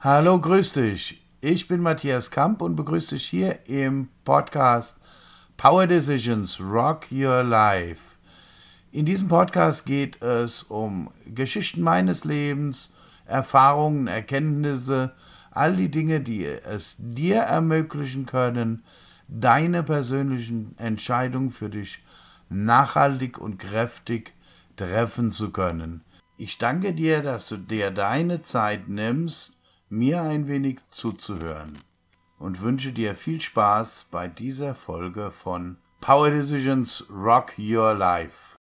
Hallo, grüß dich. Ich bin Matthias Kamp und begrüße dich hier im Podcast Power Decisions Rock Your Life. In diesem Podcast geht es um Geschichten meines Lebens, Erfahrungen, Erkenntnisse, all die Dinge, die es dir ermöglichen können, deine persönlichen Entscheidungen für dich nachhaltig und kräftig treffen zu können. Ich danke dir, dass du dir deine Zeit nimmst, mir ein wenig zuzuhören und wünsche dir viel Spaß bei dieser Folge von Power Decisions Rock Your Life.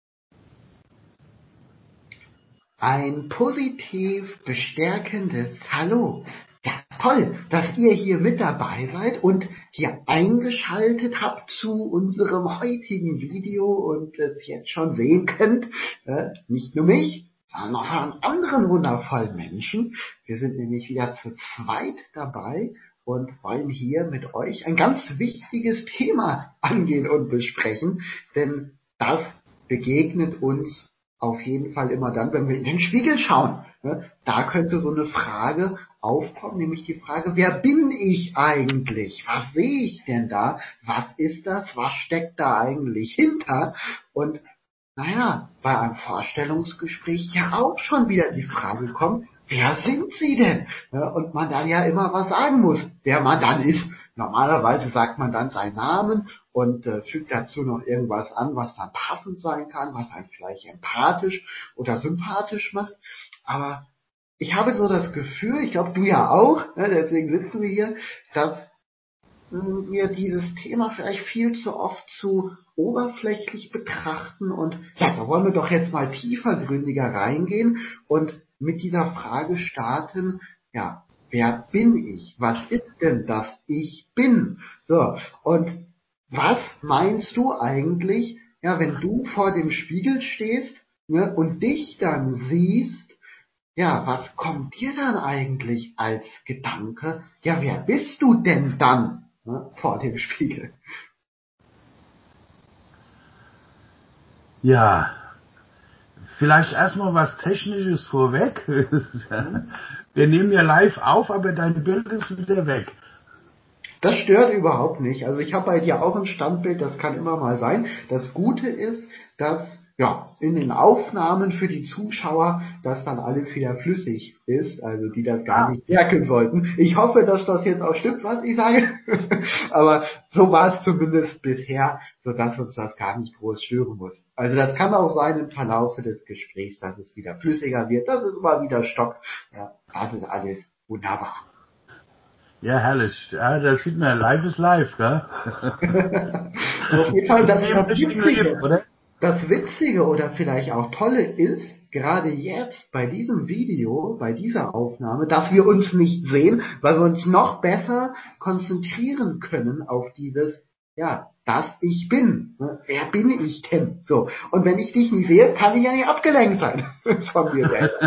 Ein positiv bestärkendes Hallo. Ja, toll, dass ihr hier mit dabei seid und hier eingeschaltet habt zu unserem heutigen Video und es jetzt schon sehen könnt. Äh, nicht nur mich, sondern noch von anderen wundervollen Menschen. Wir sind nämlich wieder zu zweit dabei und wollen hier mit euch ein ganz wichtiges Thema angehen und besprechen, denn das begegnet uns auf jeden Fall immer dann, wenn wir in den Spiegel schauen. Ne? Da könnte so eine Frage aufkommen, nämlich die Frage, wer bin ich eigentlich? Was sehe ich denn da? Was ist das? Was steckt da eigentlich hinter? Und naja, bei einem Vorstellungsgespräch ja auch schon wieder die Frage kommt, wer sind Sie denn? Und man dann ja immer was sagen muss, wer man dann ist. Normalerweise sagt man dann seinen Namen und äh, fügt dazu noch irgendwas an, was dann passend sein kann, was einen vielleicht empathisch oder sympathisch macht. Aber ich habe so das Gefühl, ich glaube du ja auch, ne, deswegen sitzen wir hier, dass wir dieses Thema vielleicht viel zu oft zu oberflächlich betrachten und ja, da wollen wir doch jetzt mal tiefergründiger reingehen und mit dieser Frage starten, ja, wer bin ich? Was ist denn das Ich bin? So, und was meinst du eigentlich, ja, wenn du vor dem Spiegel stehst ne, und dich dann siehst, ja, was kommt dir dann eigentlich als Gedanke? Ja, wer bist du denn dann ne, vor dem Spiegel? Ja, Vielleicht erstmal was Technisches vorweg. Wir nehmen ja live auf, aber dein Bild ist wieder weg. Das stört überhaupt nicht. Also ich habe bei dir auch ein Standbild, das kann immer mal sein. Das Gute ist, dass ja, in den Aufnahmen für die Zuschauer, dass dann alles wieder flüssig ist, also die das gar nicht merken sollten. Ich hoffe, dass das jetzt auch stimmt, was ich sage. Aber so war es zumindest bisher, sodass uns das gar nicht groß stören muss. Also das kann auch sein im Verlaufe des Gesprächs, dass es wieder flüssiger wird, dass es mal wieder stockt. Ja, das ist alles wunderbar. Ja, herrlich. Ja, das sieht man, live ist live, gell? Auf jeden Fall, das, das, das Witzige, oder? Das Witzige oder vielleicht auch Tolle ist, gerade jetzt bei diesem Video, bei dieser Aufnahme, dass wir uns nicht sehen, weil wir uns noch besser konzentrieren können auf dieses, ja, das ich bin. Ne? Wer bin ich denn? So. Und wenn ich dich nicht sehe, kann ich ja nicht abgelenkt sein von mir selbst.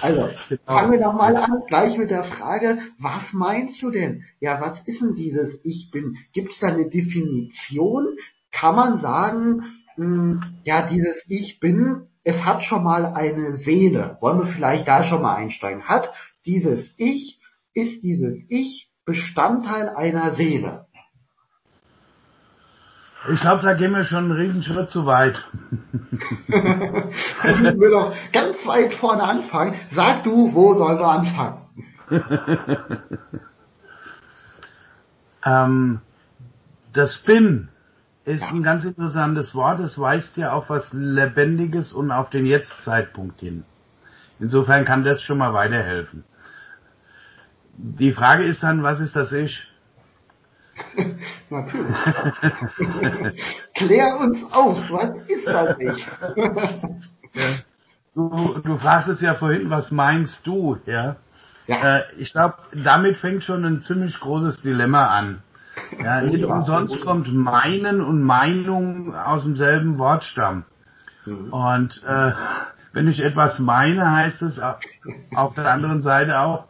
also, fangen wir doch mal an, gleich mit der Frage, was meinst du denn? Ja, was ist denn dieses Ich bin? Gibt es da eine Definition? Kann man sagen, hm, ja, dieses Ich bin, es hat schon mal eine Seele. Wollen wir vielleicht da schon mal einsteigen? Hat dieses Ich, ist dieses Ich Bestandteil einer Seele? Ich glaube, da gehen wir schon einen Riesenschritt zu weit. Dann wir doch ganz weit vorne anfangen. Sag du, wo sollen wir anfangen? ähm, das Bin ist ja. ein ganz interessantes Wort. Es weist ja auf was Lebendiges und auf den Jetzt-Zeitpunkt hin. Insofern kann das schon mal weiterhelfen. Die Frage ist dann, was ist das Ich? Natürlich. Klär uns auf, was ist das Ich? du, du fragtest ja vorhin, was meinst du, ja? ja. Äh, ich glaube, damit fängt schon ein ziemlich großes Dilemma an. Ja, nicht umsonst kommt meinen und Meinung aus demselben Wortstamm. Mhm. Und äh, wenn ich etwas meine, heißt es auf der anderen Seite auch,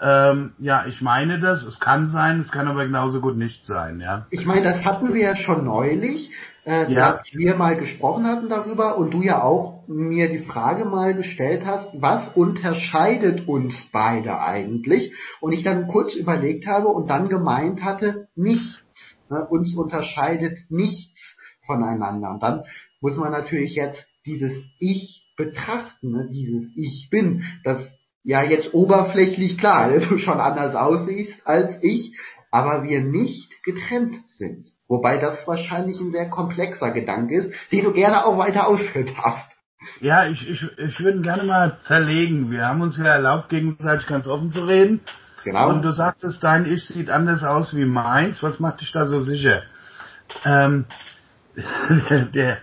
Ähm, ja, ich meine das. Es kann sein, es kann aber genauso gut nicht sein, ja. Ich meine, das hatten wir ja schon neulich, äh, Ja. dass wir mal gesprochen hatten darüber und du ja auch mir die Frage mal gestellt hast, was unterscheidet uns beide eigentlich? Und ich dann kurz überlegt habe und dann gemeint hatte, nichts. Ne? Uns unterscheidet nichts voneinander. Und dann muss man natürlich jetzt dieses Ich betrachten, ne? dieses Ich bin, das ja jetzt oberflächlich klar, du schon anders aussiehst als ich, aber wir nicht getrennt sind. Wobei das wahrscheinlich ein sehr komplexer Gedanke ist, den du gerne auch weiter ausführen darfst. Ja, ich, ich, ich würde gerne mal zerlegen. Wir haben uns ja erlaubt, gegenseitig ganz offen zu reden. Genau. Und du sagtest, dein Ich sieht anders aus wie meins. Was macht dich da so sicher? Ähm, der, der,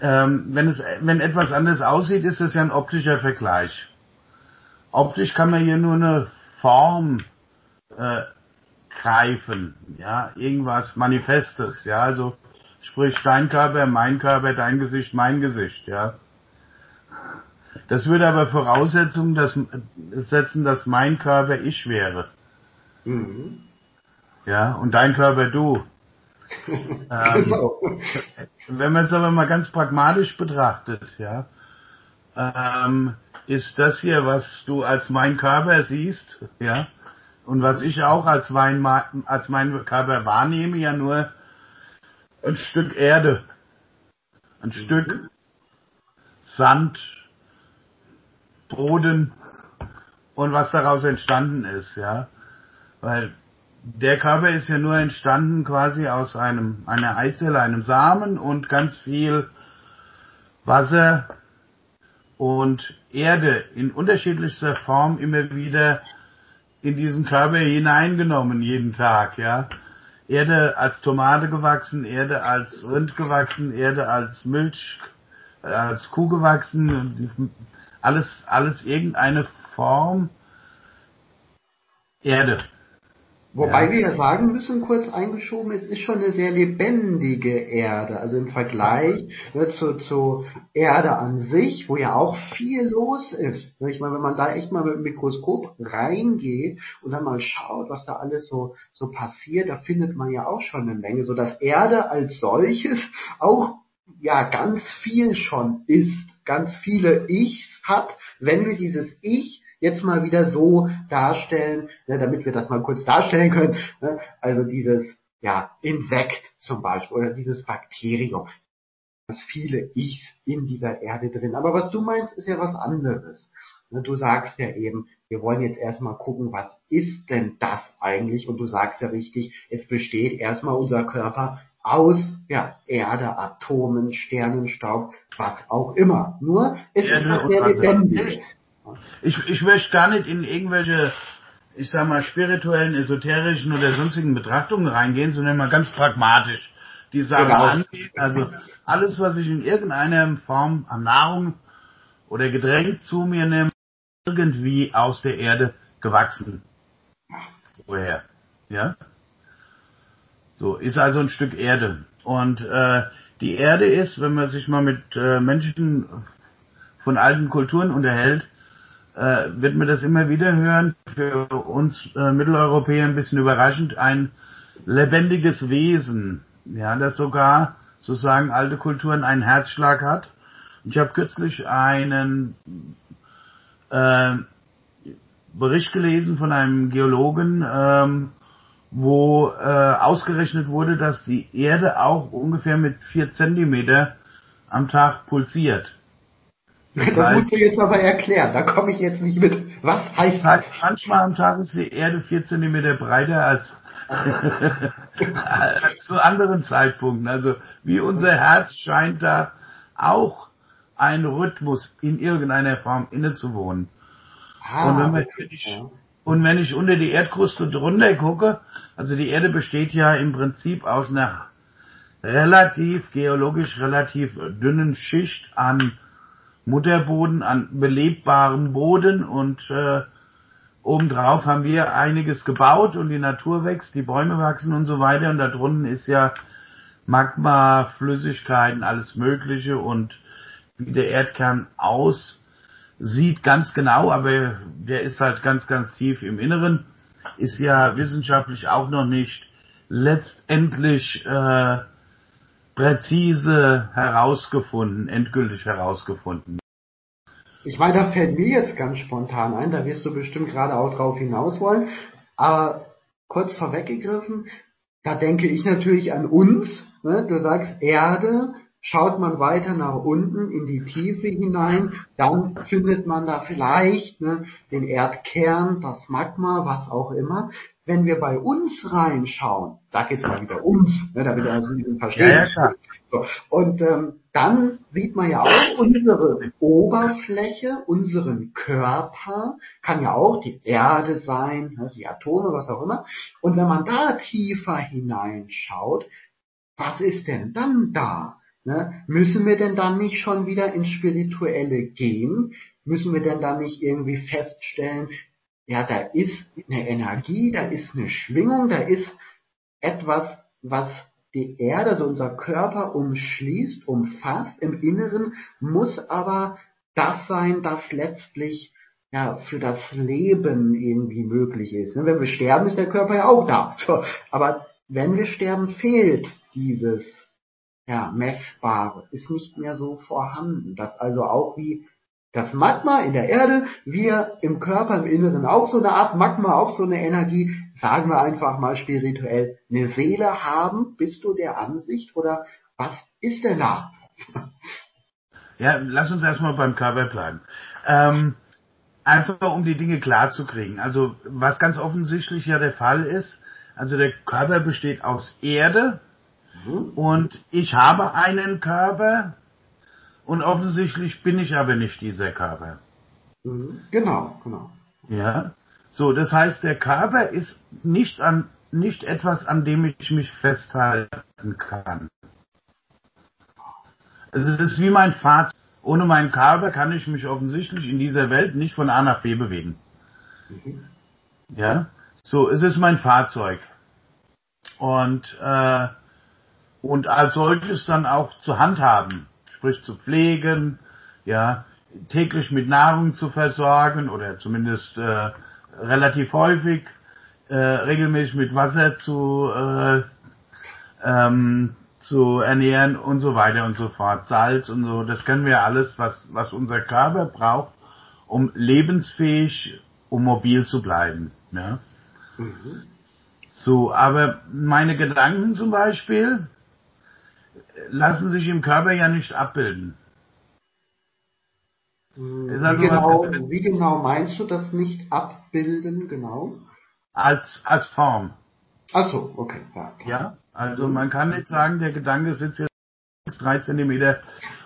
ähm, wenn, es, wenn etwas anders aussieht, ist das ja ein optischer Vergleich. Optisch kann man hier nur eine Form äh, greifen, ja, irgendwas Manifestes, ja, also sprich dein Körper, mein Körper, dein Gesicht, mein Gesicht, ja. Das würde aber Voraussetzung dass, setzen, dass mein Körper ich wäre, Mhm. ja, und dein Körper du. Ähm, genau. Wenn man es aber mal ganz pragmatisch betrachtet, ja, ähm, ist das hier, was du als mein Körper siehst, ja, und was ich auch als mein, als mein Körper wahrnehme, ja nur ein Stück Erde, ein Stück Sand, Boden und was daraus entstanden ist, ja, weil der Körper ist ja nur entstanden quasi aus einem, einer Eizelle, einem Samen und ganz viel Wasser und Erde in unterschiedlichster Form immer wieder in diesen Körper hineingenommen, jeden Tag, ja. Erde als Tomate gewachsen, Erde als Rind gewachsen, Erde als Milch, äh, als Kuh gewachsen, die- alles, alles irgendeine Form Erde. Wobei Ja. wir ja sagen müssen, kurz eingeschoben, es ist schon eine sehr lebendige Erde. Also im Vergleich ne, zu, zu Erde an sich, wo ja auch viel los ist. Ne, Ich meine, wenn man da echt mal mit dem Mikroskop reingeht und dann mal schaut, was da alles so, so passiert, da findet man ja auch schon eine Menge. So dass Erde als solches auch ja ganz viel schon ist, ganz viele Ichs hat, wenn wir dieses Ich jetzt mal wieder so darstellen, ne, damit wir das mal kurz darstellen können, ne, also dieses ja, Insekt zum Beispiel oder dieses Bakterium. Ganz viele Ichs in dieser Erde drin. Aber was du meinst, ist ja was anderes. Ne, Du sagst ja eben, wir wollen jetzt erstmal gucken, was ist denn das eigentlich? Und du sagst ja richtig, es besteht erstmal unser Körper aus ja, Erde, Atomen, Sternenstaub, was auch immer. Nur es ist Erde was und sehr Wasser. Lebendiges. Ich, ich möchte gar nicht in irgendwelche, ich sag mal, spirituellen, esoterischen oder sonstigen Betrachtungen reingehen, sondern mal ganz pragmatisch die Sache Genau. angehen. Also alles, was ich in irgendeiner Form an Nahrung oder Getränk zu mir nehme, irgendwie aus der Erde gewachsen. Woher? Ja? So, ist also ein Stück Erde. Und äh, die Erde ist, wenn man sich mal mit äh, Menschen von alten Kulturen unterhält, äh, wird man das immer wieder hören. Für uns äh, Mitteleuropäer ein bisschen überraschend, ein lebendiges Wesen, ja, das sogar, so sagen alte Kulturen, einen Herzschlag hat. Ich habe kürzlich einen äh, Bericht gelesen von einem Geologen, ähm, wo äh, ausgerechnet wurde, dass die Erde auch ungefähr mit vier Zentimeter am Tag pulsiert. Das heißt- musst du jetzt aber erklären. Da komme ich jetzt nicht mit. Was heißt Das heißt, manchmal am Tag ist die Erde vier Zentimeter breiter als, zu anderen Zeitpunkten. Also wie unser Herz scheint da auch ein Rhythmus in irgendeiner Form innezuwohnen. Ah, und, wenn, wir, okay. Ja. Und wenn ich unter die Erdkruste drunter gucke, also die Erde besteht ja im Prinzip aus einer relativ, geologisch relativ dünnen Schicht an Mutterboden, an belebbarem Boden und äh, obendrauf haben wir einiges gebaut und die Natur wächst, die Bäume wachsen und so weiter und da drunten ist ja Magma, Flüssigkeiten, alles Mögliche und wie der Erdkern aus sieht ganz genau, aber der ist halt ganz, ganz tief im Inneren, ist ja wissenschaftlich auch noch nicht letztendlich äh, präzise herausgefunden, endgültig herausgefunden. Ich meine, da fällt mir jetzt ganz spontan ein, da wirst du bestimmt gerade auch drauf hinaus wollen, aber kurz vorweggegriffen, da denke ich natürlich an uns. Ne? Du sagst Erde, schaut man weiter nach unten in die Tiefe hinein, dann findet man da vielleicht ne, den Erdkern, das Magma, was auch immer. Wenn wir bei uns reinschauen, sag jetzt mal wieder uns, ne, damit wir das ein bisschen verstehen. Ja, ja, so, und ähm, dann sieht man ja auch unsere Oberfläche, unseren Körper, kann ja auch die Erde sein, ne, die Atome, was auch immer. Und wenn man da tiefer hineinschaut, was ist denn dann da? Ne? Müssen wir denn dann nicht schon wieder ins Spirituelle gehen? Müssen wir denn dann nicht irgendwie feststellen, ja, da ist eine Energie, da ist eine Schwingung, da ist etwas, was die Erde, also unser Körper umschließt, umfasst, im Inneren muss aber das sein, das letztlich ja, für das Leben irgendwie möglich ist. Ne? Wenn wir sterben, ist der Körper ja auch da. Aber wenn wir sterben, fehlt dieses ja, Messbare, ist nicht mehr so vorhanden. Das also auch wie das Magma in der Erde, wir im Körper, im Inneren auch so eine Art Magma, auch so eine Energie, sagen wir einfach mal spirituell, eine Seele haben, bist du der Ansicht oder was ist denn da? Ja, lass uns erstmal beim Körper bleiben. Ähm, einfach um die Dinge klar zu kriegen. Also was ganz offensichtlich ja der Fall ist, also der Körper besteht aus Erde. Und ich habe einen Körper und offensichtlich bin ich aber nicht dieser Körper. Genau, genau. Ja. So, das heißt, der Körper ist nichts an, nicht etwas, an dem ich mich festhalten kann. Es ist wie mein Fahrzeug. Ohne meinen Körper kann ich mich offensichtlich in dieser Welt nicht von A nach B bewegen. Mhm. Ja, so es ist mein Fahrzeug und äh, und als solches dann auch zu handhaben, sprich zu pflegen, ja täglich mit Nahrung zu versorgen oder zumindest äh, relativ häufig äh, regelmäßig mit Wasser zu, äh, ähm, zu ernähren und so weiter und so fort. Salz und so, das können wir alles, was, was unser Körper braucht, um lebensfähig, um mobil zu bleiben. Ja? Mhm. So, aber meine Gedanken zum Beispiel lassen sich im Körper ja nicht abbilden. Also wie, genau, wie genau meinst du das nicht abbilden, genau? Als, als Form. Ach so, okay. Ja, ja, also man kann nicht sagen, der Gedanke sitzt jetzt drei Zentimeter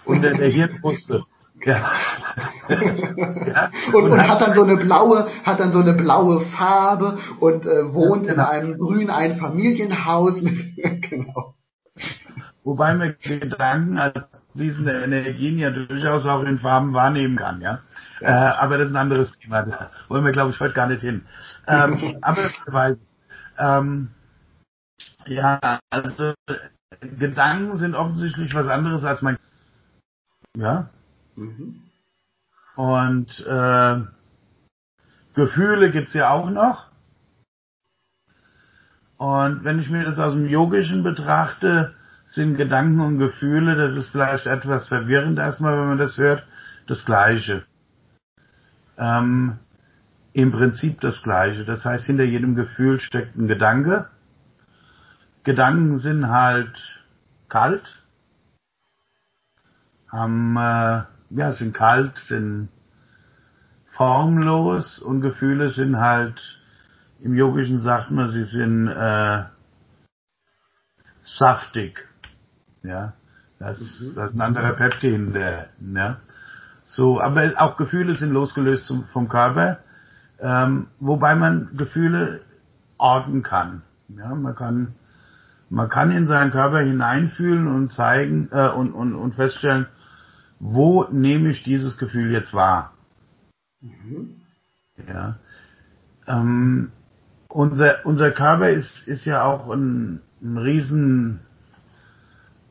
unter der Hirnbrüste. Ja. ja. Und, und, und, hat dann so eine blaue, hat dann so eine blaue Farbe und äh, wohnt ja, genau. in einem grünen Einfamilienhaus. genau. Wobei man Gedanken als fließende Energien ja durchaus auch in Farben wahrnehmen kann, ja. Äh, aber das ist ein anderes Thema. Da wollen wir, glaube ich, heute gar nicht hin. Ähm, aber ich weiß ähm, ja, also Gedanken sind offensichtlich was anderes als mein ja. Mhm. Und äh, Gefühle gibt's ja auch noch. Und wenn ich mir das aus dem Yogischen betrachte, sind Gedanken und Gefühle, das ist vielleicht etwas verwirrend erstmal, wenn man das hört, das Gleiche. Ähm, Im Prinzip das Gleiche. Das heißt, hinter jedem Gefühl steckt ein Gedanke. Gedanken sind halt kalt, haben, äh, ja, sind kalt, sind formlos und Gefühle sind halt, im Yogischen sagt man, sie sind äh, saftig. Ja, das, mhm. das ist ein anderer Peptin, der, ja. So, aber auch Gefühle sind losgelöst vom Körper, ähm, wobei man Gefühle orten kann. Ja, man kann, man kann in seinen Körper hineinfühlen und zeigen äh, und, und, und feststellen, wo nehme ich dieses Gefühl jetzt wahr. Mhm. Ja. Ähm, unser, unser Körper ist, ist ja auch ein, ein riesen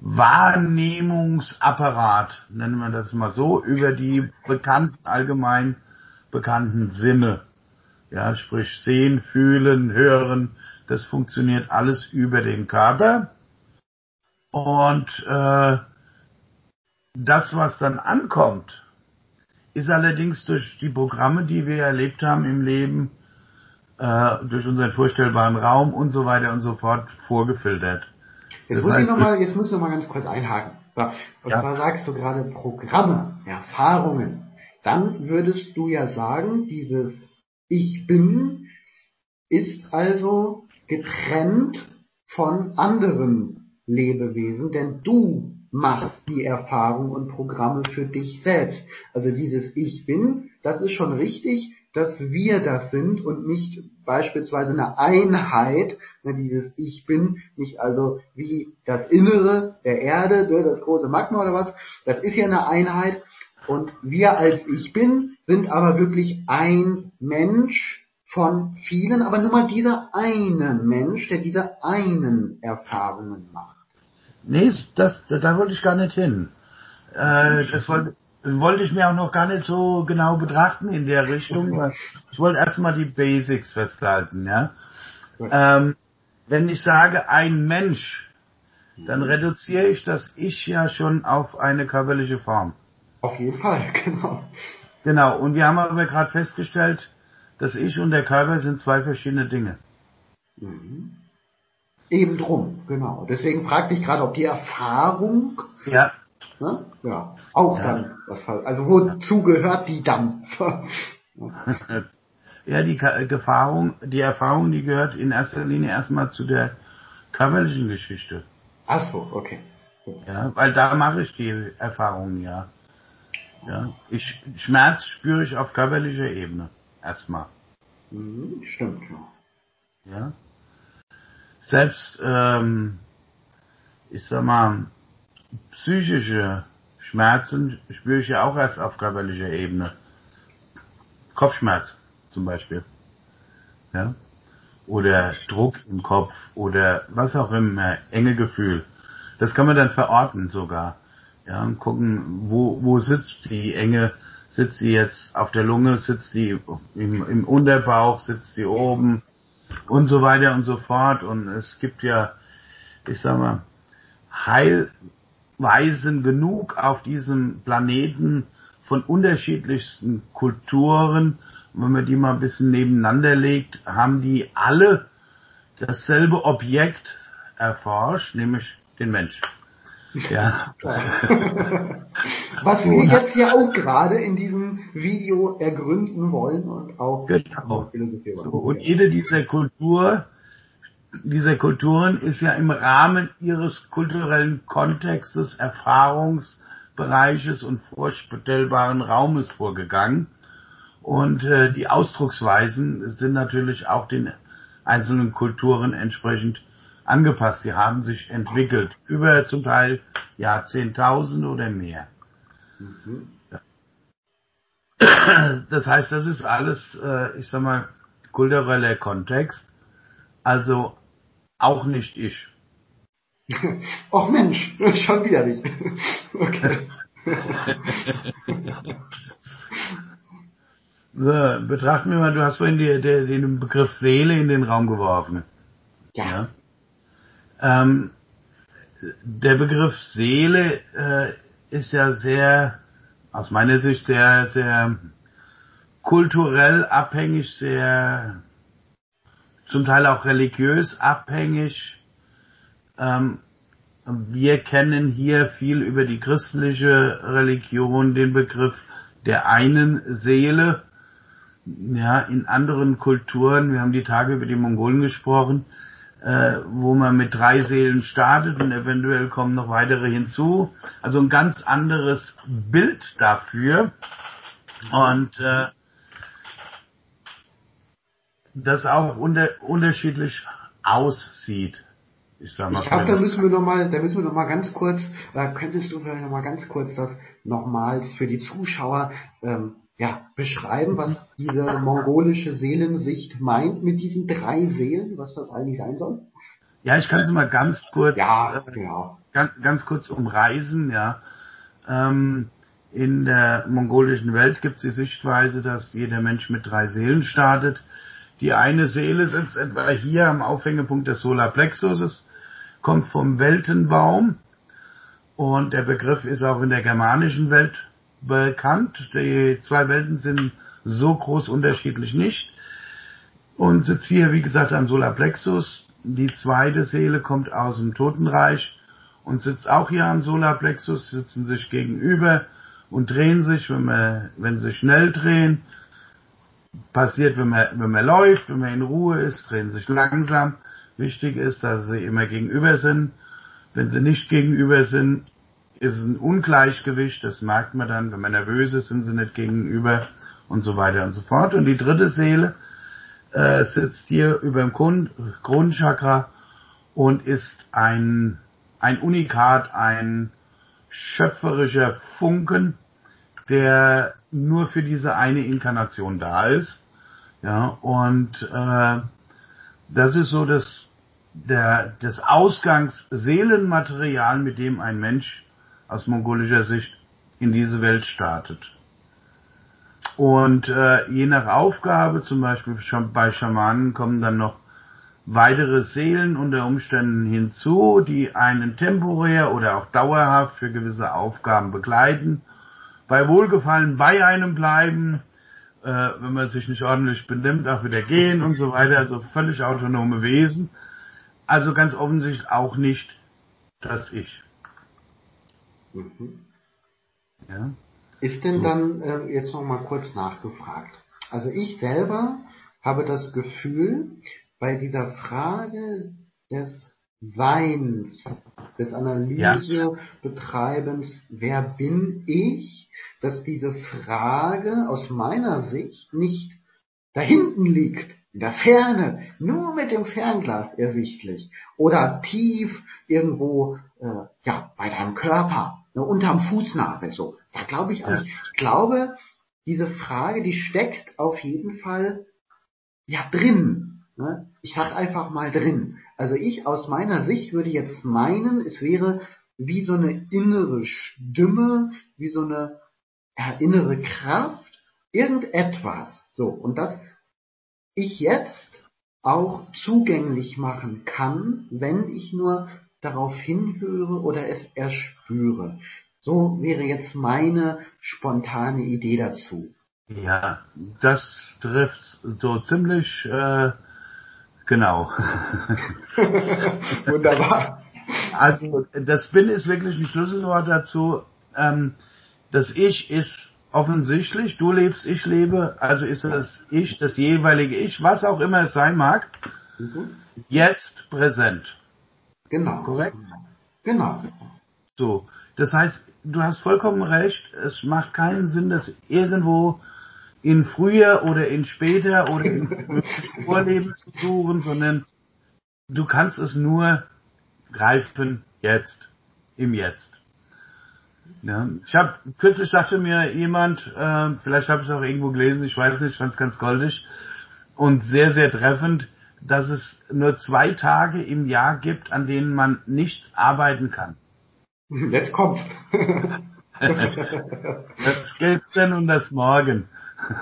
Wahrnehmungsapparat, nennen wir das mal so, über die bekannten, allgemein bekannten Sinne. Ja, sprich sehen, fühlen, hören, das funktioniert alles über den Körper. Und äh, das, was dann ankommt, ist allerdings durch die Programme, die wir erlebt haben im Leben, äh, durch unseren vorstellbaren Raum und so weiter und so fort vorgefiltert. Jetzt muss, ich noch mal, jetzt muss ich noch mal ganz kurz einhaken. Und ja. zwar sagst du gerade Programme, Erfahrungen. Dann würdest du ja sagen, dieses Ich bin ist also getrennt von anderen Lebewesen, denn du machst die Erfahrung und Programme für dich selbst. Also dieses Ich bin, das ist schon richtig, dass wir das sind und nicht beispielsweise eine Einheit, ne, dieses Ich bin, nicht also wie das Innere der Erde, ne, das große Magma oder was, das ist ja eine Einheit und wir als Ich bin sind aber wirklich ein Mensch von vielen, aber nur mal dieser eine Mensch, der diese einen Erfahrungen macht. Nee, das, da wollte ich gar nicht hin. Äh, das wollte, wollte ich mir auch noch gar nicht so genau betrachten in der Richtung. Weil ich wollte erstmal die Basics festhalten, ja. Ähm, wenn ich sage ein Mensch, dann reduziere ich das Ich ja schon auf eine körperliche Form. Auf jeden Fall, genau. Genau, und wir haben aber gerade festgestellt, das Ich und der Körper sind zwei verschiedene Dinge. Mhm. Eben drum, genau. Deswegen fragte ich gerade, ob die Erfahrung ja. Ne? Ja, auch ja. dann. Das halt, also wozu gehört die dann? ja, die Erfahrung, die Erfahrung, die gehört in erster Linie erstmal zu der körperlichen Geschichte. Ach so, okay. Ja, weil da mache ich die Erfahrungen ja. Ja, ich, Schmerz spüre ich auf körperlicher Ebene erstmal. Mhm, stimmt. Ja. Selbst, ähm, ich sag mal, psychische Schmerzen spüre ich ja auch erst auf körperlicher Ebene. Kopfschmerz zum Beispiel. Ja? Oder Druck im Kopf oder was auch immer, enge Gefühl. Das kann man dann verorten sogar. Ja, und gucken, wo, wo sitzt die Enge, sitzt sie jetzt auf der Lunge, sitzt die im, im Unterbauch, sitzt sie oben und so weiter und so fort. Und es gibt ja, ich sag mal, Heil, Weisen genug auf diesem Planeten von unterschiedlichsten Kulturen. Und wenn man die mal ein bisschen nebeneinander legt, haben die alle dasselbe Objekt erforscht, nämlich den Mensch. Ja. Was wir jetzt hier auch gerade in diesem Video ergründen wollen und auch genau. philosophieren. So, und jede dieser Kultur dieser Kulturen ist ja im Rahmen ihres kulturellen Kontextes, Erfahrungsbereiches und vorstellbaren Raumes vorgegangen. Und äh, die Ausdrucksweisen sind natürlich auch den einzelnen Kulturen entsprechend angepasst. Sie haben sich entwickelt über zum Teil Jahrzehntausende oder mehr. Mhm. Das heißt, das ist alles, äh, ich sag mal, kultureller Kontext. Also auch nicht ich. Och Mensch, schon wieder nicht. Okay. so, betrachten wir mal, du hast vorhin die, die, den Begriff Seele in den Raum geworfen. Ja. ja? Ähm, der Begriff Seele äh, ist ja sehr, aus meiner Sicht sehr, sehr kulturell abhängig, sehr zum Teil auch religiös abhängig. Ähm, wir kennen hier viel über die christliche Religion den Begriff der einen Seele. Ja, in anderen Kulturen, wir haben die Tage über die Mongolen gesprochen, äh, wo man mit drei Seelen startet und eventuell kommen noch weitere hinzu. Also ein ganz anderes Bild dafür. Und äh, das auch unter, unterschiedlich aussieht. Ich sag mal. Ich glaube, da müssen wir noch mal, da müssen wir noch mal ganz kurz, äh, könntest du vielleicht noch mal ganz kurz das nochmals für die Zuschauer ähm, ja, beschreiben, was diese mongolische Seelensicht meint mit diesen drei Seelen, was das eigentlich sein soll? Ja, ich kann es mal ganz kurz, ja, genau. ganz, ganz kurz umreißen, ja. Ähm, in der mongolischen Welt gibt es die Sichtweise, dass jeder Mensch mit drei Seelen startet. Die eine Seele sitzt etwa hier am Aufhängepunkt des Solarplexuses, kommt vom Weltenbaum und der Begriff ist auch in der germanischen Welt bekannt. Die zwei Welten sind so groß unterschiedlich nicht und sitzt hier, wie gesagt, am Solarplexus. Die zweite Seele kommt aus dem Totenreich und sitzt auch hier am Solarplexus, sitzen sich gegenüber und drehen sich, wenn wir, wenn sie schnell drehen, passiert, wenn man, wenn man läuft, wenn man in Ruhe ist, drehen sich langsam. Wichtig ist, dass sie immer gegenüber sind. Wenn sie nicht gegenüber sind, ist es ein Ungleichgewicht. Das merkt man dann. Wenn man nervös ist, sind sie nicht gegenüber und so weiter und so fort. Und die dritte Seele äh, sitzt hier über dem Grund, Grundchakra und ist ein, ein Unikat, ein schöpferischer Funken, der nur für diese eine Inkarnation da ist. Ja, und äh, das ist so das, der, das Ausgangsseelenmaterial, mit dem ein Mensch aus mongolischer Sicht in diese Welt startet. Und äh, je nach Aufgabe, zum Beispiel bei Schamanen, kommen dann noch weitere Seelen unter Umständen hinzu, die einen temporär oder auch dauerhaft für gewisse Aufgaben begleiten, bei Wohlgefallen bei einem bleiben, äh, wenn man sich nicht ordentlich benimmt, auch wieder gehen und so weiter, also völlig autonome Wesen. Also ganz offensichtlich auch nicht das Ich. Mhm. Ja. Ist denn dann, äh, jetzt noch mal kurz nachgefragt, also ich selber habe das Gefühl, bei dieser Frage des Seins, des Analysebetreibens, ja. wer bin ich, dass diese Frage aus meiner Sicht nicht da hinten liegt, in der Ferne, nur mit dem Fernglas ersichtlich, oder tief irgendwo, äh, ja, bei deinem Körper, ne, unterm Fußnagel, so. Da glaube ich auch ja. nicht. Ich glaube, diese Frage, die steckt auf jeden Fall, ja, drin. Ne? Ich sag einfach mal drin. Also ich aus meiner Sicht würde jetzt meinen, es wäre wie so eine innere Stimme, wie so eine ja, innere Kraft, irgendetwas. So, und das ich jetzt auch zugänglich machen kann, wenn ich nur darauf hinhöre oder es erspüre. So wäre jetzt meine spontane Idee dazu. Ja, das trifft so ziemlich äh, genau. Wunderbar. Also das Bin ist wirklich ein Schlüsselwort dazu. Ähm, das Ich ist offensichtlich, du lebst, ich lebe, also ist das Ich, das jeweilige Ich, was auch immer es sein mag, mhm. jetzt präsent. Genau. Korrekt? Genau. So. Das heißt, du hast vollkommen recht, es macht keinen Sinn, das irgendwo in früher oder in später oder in Vorleben zu suchen, sondern du kannst es nur greifen jetzt, im Jetzt. Ja, ich habe kürzlich sagte mir jemand, äh, vielleicht habe ich es auch irgendwo gelesen, ich weiß nicht, ich fand es ganz goldig und sehr, sehr treffend, dass es nur zwei Tage im Jahr gibt, an denen man nicht arbeiten kann. Jetzt kommt's. das Gestern und das Morgen.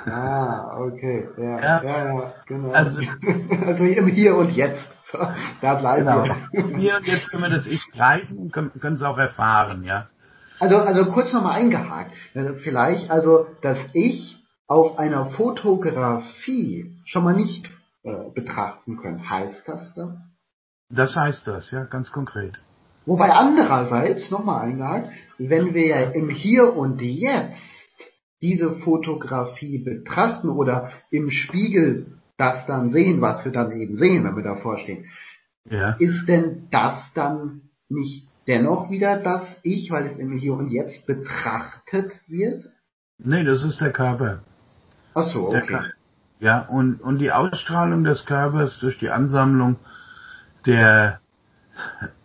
Ah, okay. Ja, ja, ja, ja genau. Also, also im Hier und Jetzt. Da bleiben genau. wir. Hier und jetzt können wir das Ich greifen und können, können es auch erfahren, ja. Also, also kurz nochmal eingehakt. Also vielleicht, also, dass ich auf einer Fotografie schon mal nicht äh, betrachten können. Heißt das das? Das heißt das, ja, ganz konkret. Wobei andererseits, nochmal eingehakt, wenn wir ja im Hier und Jetzt diese Fotografie betrachten oder im Spiegel das dann sehen, was wir dann eben sehen, wenn wir davor stehen, ja. ist denn das dann nicht dennoch wieder das Ich, weil es im Hier und Jetzt betrachtet wird? Nee, das ist der Körper. Ach so, okay. ja, und, und die Ausstrahlung des Körpers durch die Ansammlung der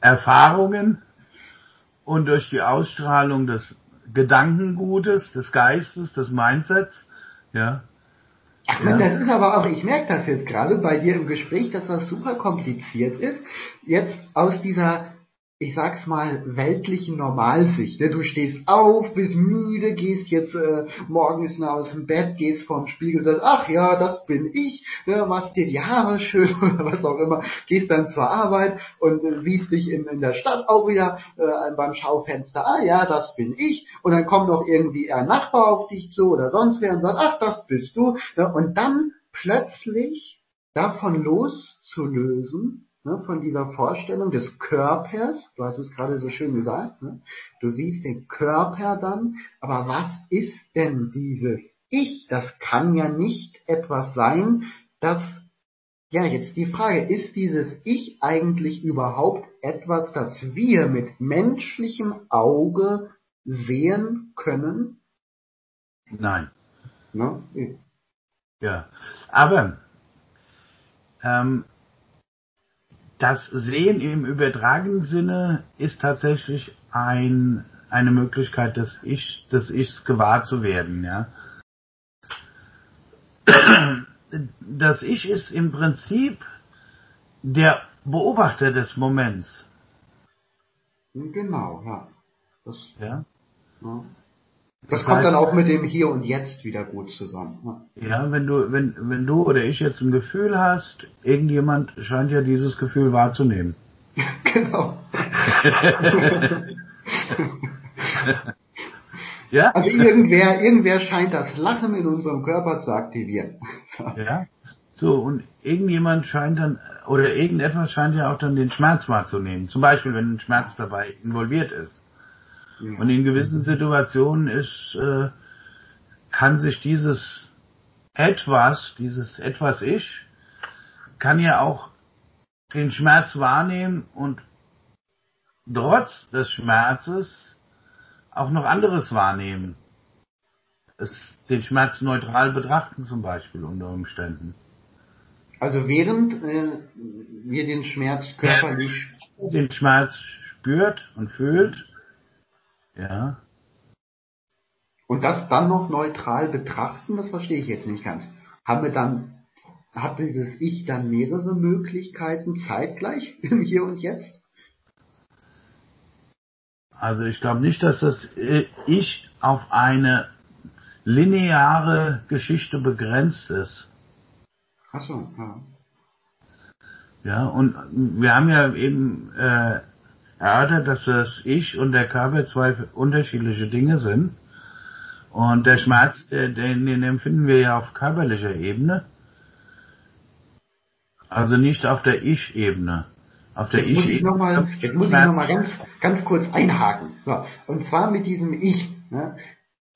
Erfahrungen und durch die Ausstrahlung des Gedankengutes, des Geistes, des Mindsets, ja, Ach ja. das ist aber auch, ich merke das jetzt gerade bei dir im Gespräch, dass das super kompliziert ist, jetzt aus dieser ich sag's mal, weltlichen Normalsicht. Ne? Du stehst auf, bist müde, gehst jetzt äh, morgens aus dem Bett, gehst vorm Spiegel, sagst, ach ja, das bin ich, ne? machst dir die Haare schön oder was auch immer, gehst dann zur Arbeit und äh, siehst dich in, in der Stadt auch wieder äh, beim Schaufenster, ah ja, das bin ich. Und dann kommt noch irgendwie ein Nachbar auf dich zu oder sonst wer und sagt, ach, das bist du. Ne? Und dann plötzlich davon loszulösen, ne, von dieser Vorstellung des Körpers, du hast es gerade so schön gesagt, ne, du siehst den Körper dann, aber was ist denn dieses Ich? Das kann ja nicht etwas sein, das, ja, jetzt die Frage, ist dieses Ich eigentlich überhaupt etwas, das wir mit menschlichem Auge sehen können? Nein. Ne? Ja, aber ähm, das Sehen im übertragenen Sinne ist tatsächlich ein, eine Möglichkeit des Ich, des Ichs gewahr zu werden, ja. Das Ich ist im Prinzip der Beobachter des Moments. Genau, ja. Das, ja. ja. Das, kommt dann auch mit dem Hier und Jetzt wieder gut zusammen. Ja, wenn du, wenn, wenn du oder ich jetzt ein Gefühl hast, irgendjemand scheint ja dieses Gefühl wahrzunehmen. genau. ja? Also irgendwer, irgendwer scheint das Lachen in unserem Körper zu aktivieren. ja. So, und irgendjemand scheint dann, oder irgendetwas scheint ja auch dann den Schmerz wahrzunehmen. Zum Beispiel, wenn ein Schmerz dabei involviert ist. Und in gewissen Situationen ist, äh, kann sich dieses etwas, dieses etwas Ich, kann ja auch den Schmerz wahrnehmen und trotz des Schmerzes auch noch anderes wahrnehmen. Es, den Schmerz neutral betrachten zum Beispiel unter Umständen. Also während äh, wir den Schmerz körperlich... Den Schmerz spürt und fühlt, ja. Und das dann noch neutral betrachten, das verstehe ich jetzt nicht ganz. Haben wir dann, hat dieses Ich dann mehrere Möglichkeiten zeitgleich im Hier und Jetzt? Also ich glaube nicht, dass das Ich auf eine lineare Geschichte begrenzt ist. Ach so, ja. Ja, und wir haben ja eben äh, erörtert, dass das Ich und der Körper zwei unterschiedliche Dinge sind. Und der Schmerz, den, den empfinden wir ja auf körperlicher Ebene. Also nicht auf der Ich-Ebene. Auf der jetzt muss ich noch mal, jetzt muss ich noch mal ganz, ganz kurz einhaken. So, und zwar mit diesem Ich. Ne?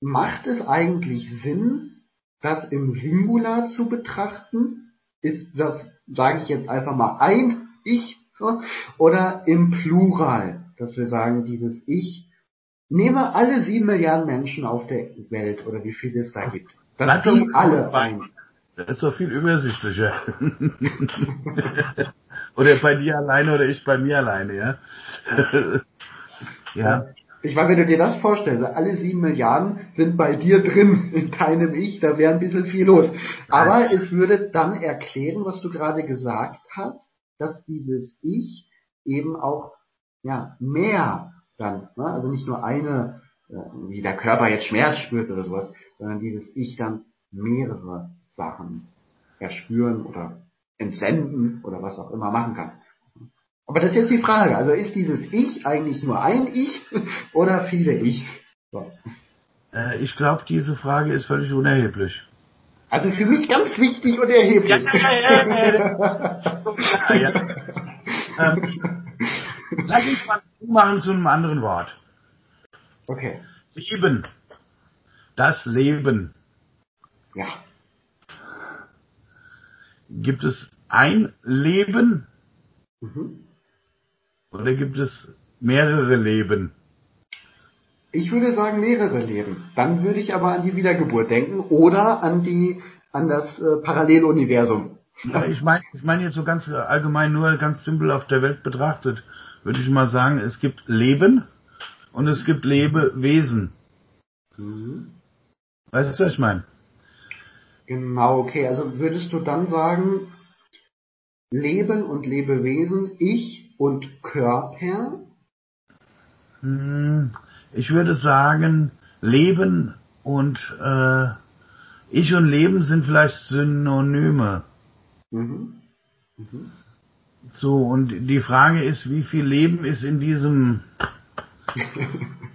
Macht es eigentlich Sinn, das im Singular zu betrachten? Ist das, sage ich jetzt einfach mal, ein Ich so, oder im Plural, dass wir sagen, dieses Ich, nehme alle sieben Milliarden Menschen auf der Welt oder wie viele es da gibt. Das die alle ein. Das ist doch viel übersichtlicher. oder bei dir alleine oder ich bei mir alleine, ja. ja. Ich meine, wenn du dir das vorstellst, alle sieben Milliarden sind bei dir drin, in deinem Ich, da wäre ein bisschen viel los. Aber es würde dann erklären, was du gerade gesagt hast, dass dieses Ich eben auch ja mehr dann, ne? also nicht nur eine, äh, wie der Körper jetzt Schmerz spürt oder sowas, sondern dieses Ich dann mehrere Sachen erspüren oder entsenden oder was auch immer machen kann. Aber das ist jetzt die Frage. Also ist dieses Ich eigentlich nur ein Ich oder viele Ich? So. Äh, ich glaube, diese Frage ist völlig unerheblich. Also für mich ganz wichtig und erheblich. Ja, ja, ja, ja. ähm, lass uns mal machen zu einem anderen Wort. Okay. Leben. Das Leben. Ja. Gibt es ein Leben? Mhm. Oder gibt es mehrere Leben? Ich würde sagen mehrere Leben. Dann würde ich aber an die Wiedergeburt denken oder an die an das äh, Paralleluniversum. Ja, ich meine ich mein jetzt so ganz allgemein nur ganz simpel auf der Welt betrachtet, würde ich mal sagen, es gibt Leben und es gibt Lebewesen. Mhm. Weißt du, was ich meine? Genau, okay. Also würdest du dann sagen, Leben und Lebewesen, ich und Körper? Hm, ich würde sagen, Leben und äh, ich und Leben sind vielleicht Synonyme. Mhm. Mhm. So, und die Frage ist, wie viel Leben ist in diesem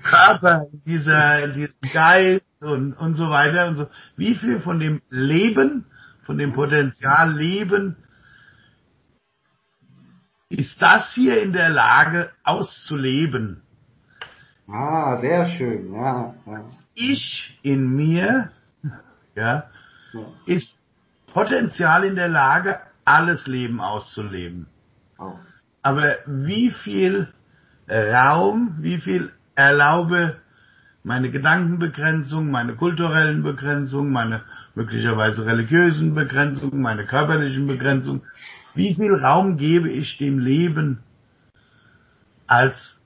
Körper, in dieser, in diesem Geist und, und so weiter und so. Wie viel von dem Leben, von dem Potenzial Leben ist das hier in der Lage auszuleben? Ah, sehr schön, ja. ja. Ich in mir, ja, ja, ist Potenzial in der Lage, alles Leben auszuleben. Oh. Aber wie viel Raum, wie viel erlaube meine Gedankenbegrenzung, meine kulturellen Begrenzungen, meine möglicherweise religiösen Begrenzungen, meine körperlichen Begrenzungen, wie viel Raum gebe ich dem Leben als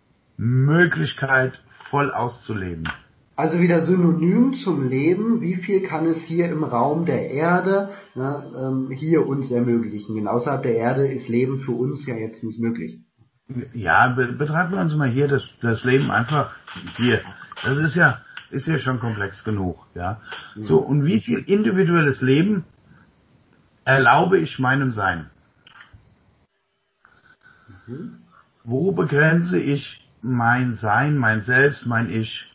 Möglichkeit voll auszuleben. Also wieder synonym zum Leben, wie viel kann es hier im Raum der Erde ne, ähm, hier uns ermöglichen? Denn außerhalb der Erde ist Leben für uns ja jetzt nicht möglich. Ja, betrachten wir uns mal hier das, das Leben einfach hier. Das ist ja, ist ja schon komplex genug, ja. Mhm. So, und wie viel individuelles Leben erlaube ich meinem Sein? Mhm. Wo begrenze ich mein Sein, mein Selbst, mein Ich.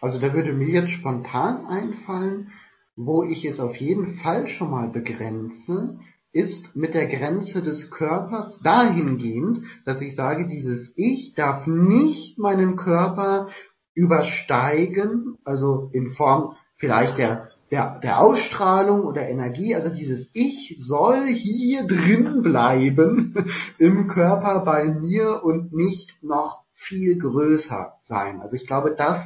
Also da würde mir jetzt spontan einfallen, wo ich es auf jeden Fall schon mal begrenze, ist mit der Grenze des Körpers dahingehend, dass ich sage, dieses Ich darf nicht meinen Körper übersteigen, also in Form vielleicht der der, der Ausstrahlung oder Energie, also dieses Ich soll hier drin bleiben im Körper bei mir und nicht noch viel größer sein. Also ich glaube, das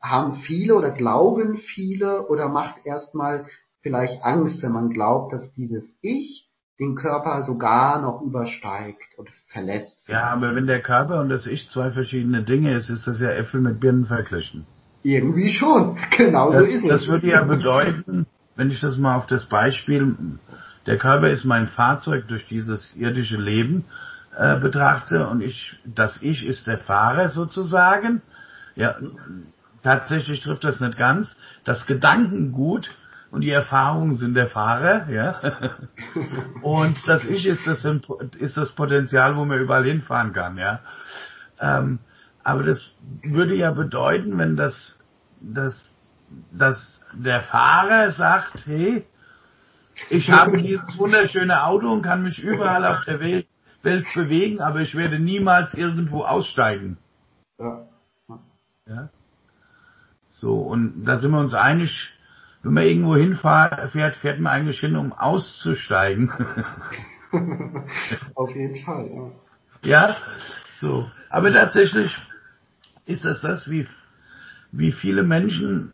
haben viele oder glauben viele oder macht erstmal vielleicht Angst, wenn man glaubt, dass dieses Ich den Körper sogar noch übersteigt und verlässt. Ja, aber wenn der Körper und das Ich zwei verschiedene Dinge ist, ist das ja Äpfel mit Birnen verglichen. Irgendwie schon. Genau das, so ist es. Das würde ja bedeuten, wenn ich das mal auf das Beispiel, der Körper ist mein Fahrzeug durch dieses irdische Leben äh, betrachte und ich, das Ich ist der Fahrer sozusagen. Ja, tatsächlich trifft das nicht ganz. Das Gedankengut und die Erfahrungen sind der Fahrer, ja. Und das Ich ist das, ist das Potenzial, wo man überall hinfahren kann, ja. Ähm, aber das würde ja bedeuten, wenn das, das, dass der Fahrer sagt, hey, ich habe dieses wunderschöne Auto und kann mich überall auf der Welt, Welt bewegen, aber ich werde niemals irgendwo aussteigen. Ja. ja. So, und da sind wir uns einig, wenn man irgendwo hinfährt, fährt man eigentlich hin, um auszusteigen. auf jeden Fall, ja. Ja, so. Aber tatsächlich, ist das das, wie, wie viele Menschen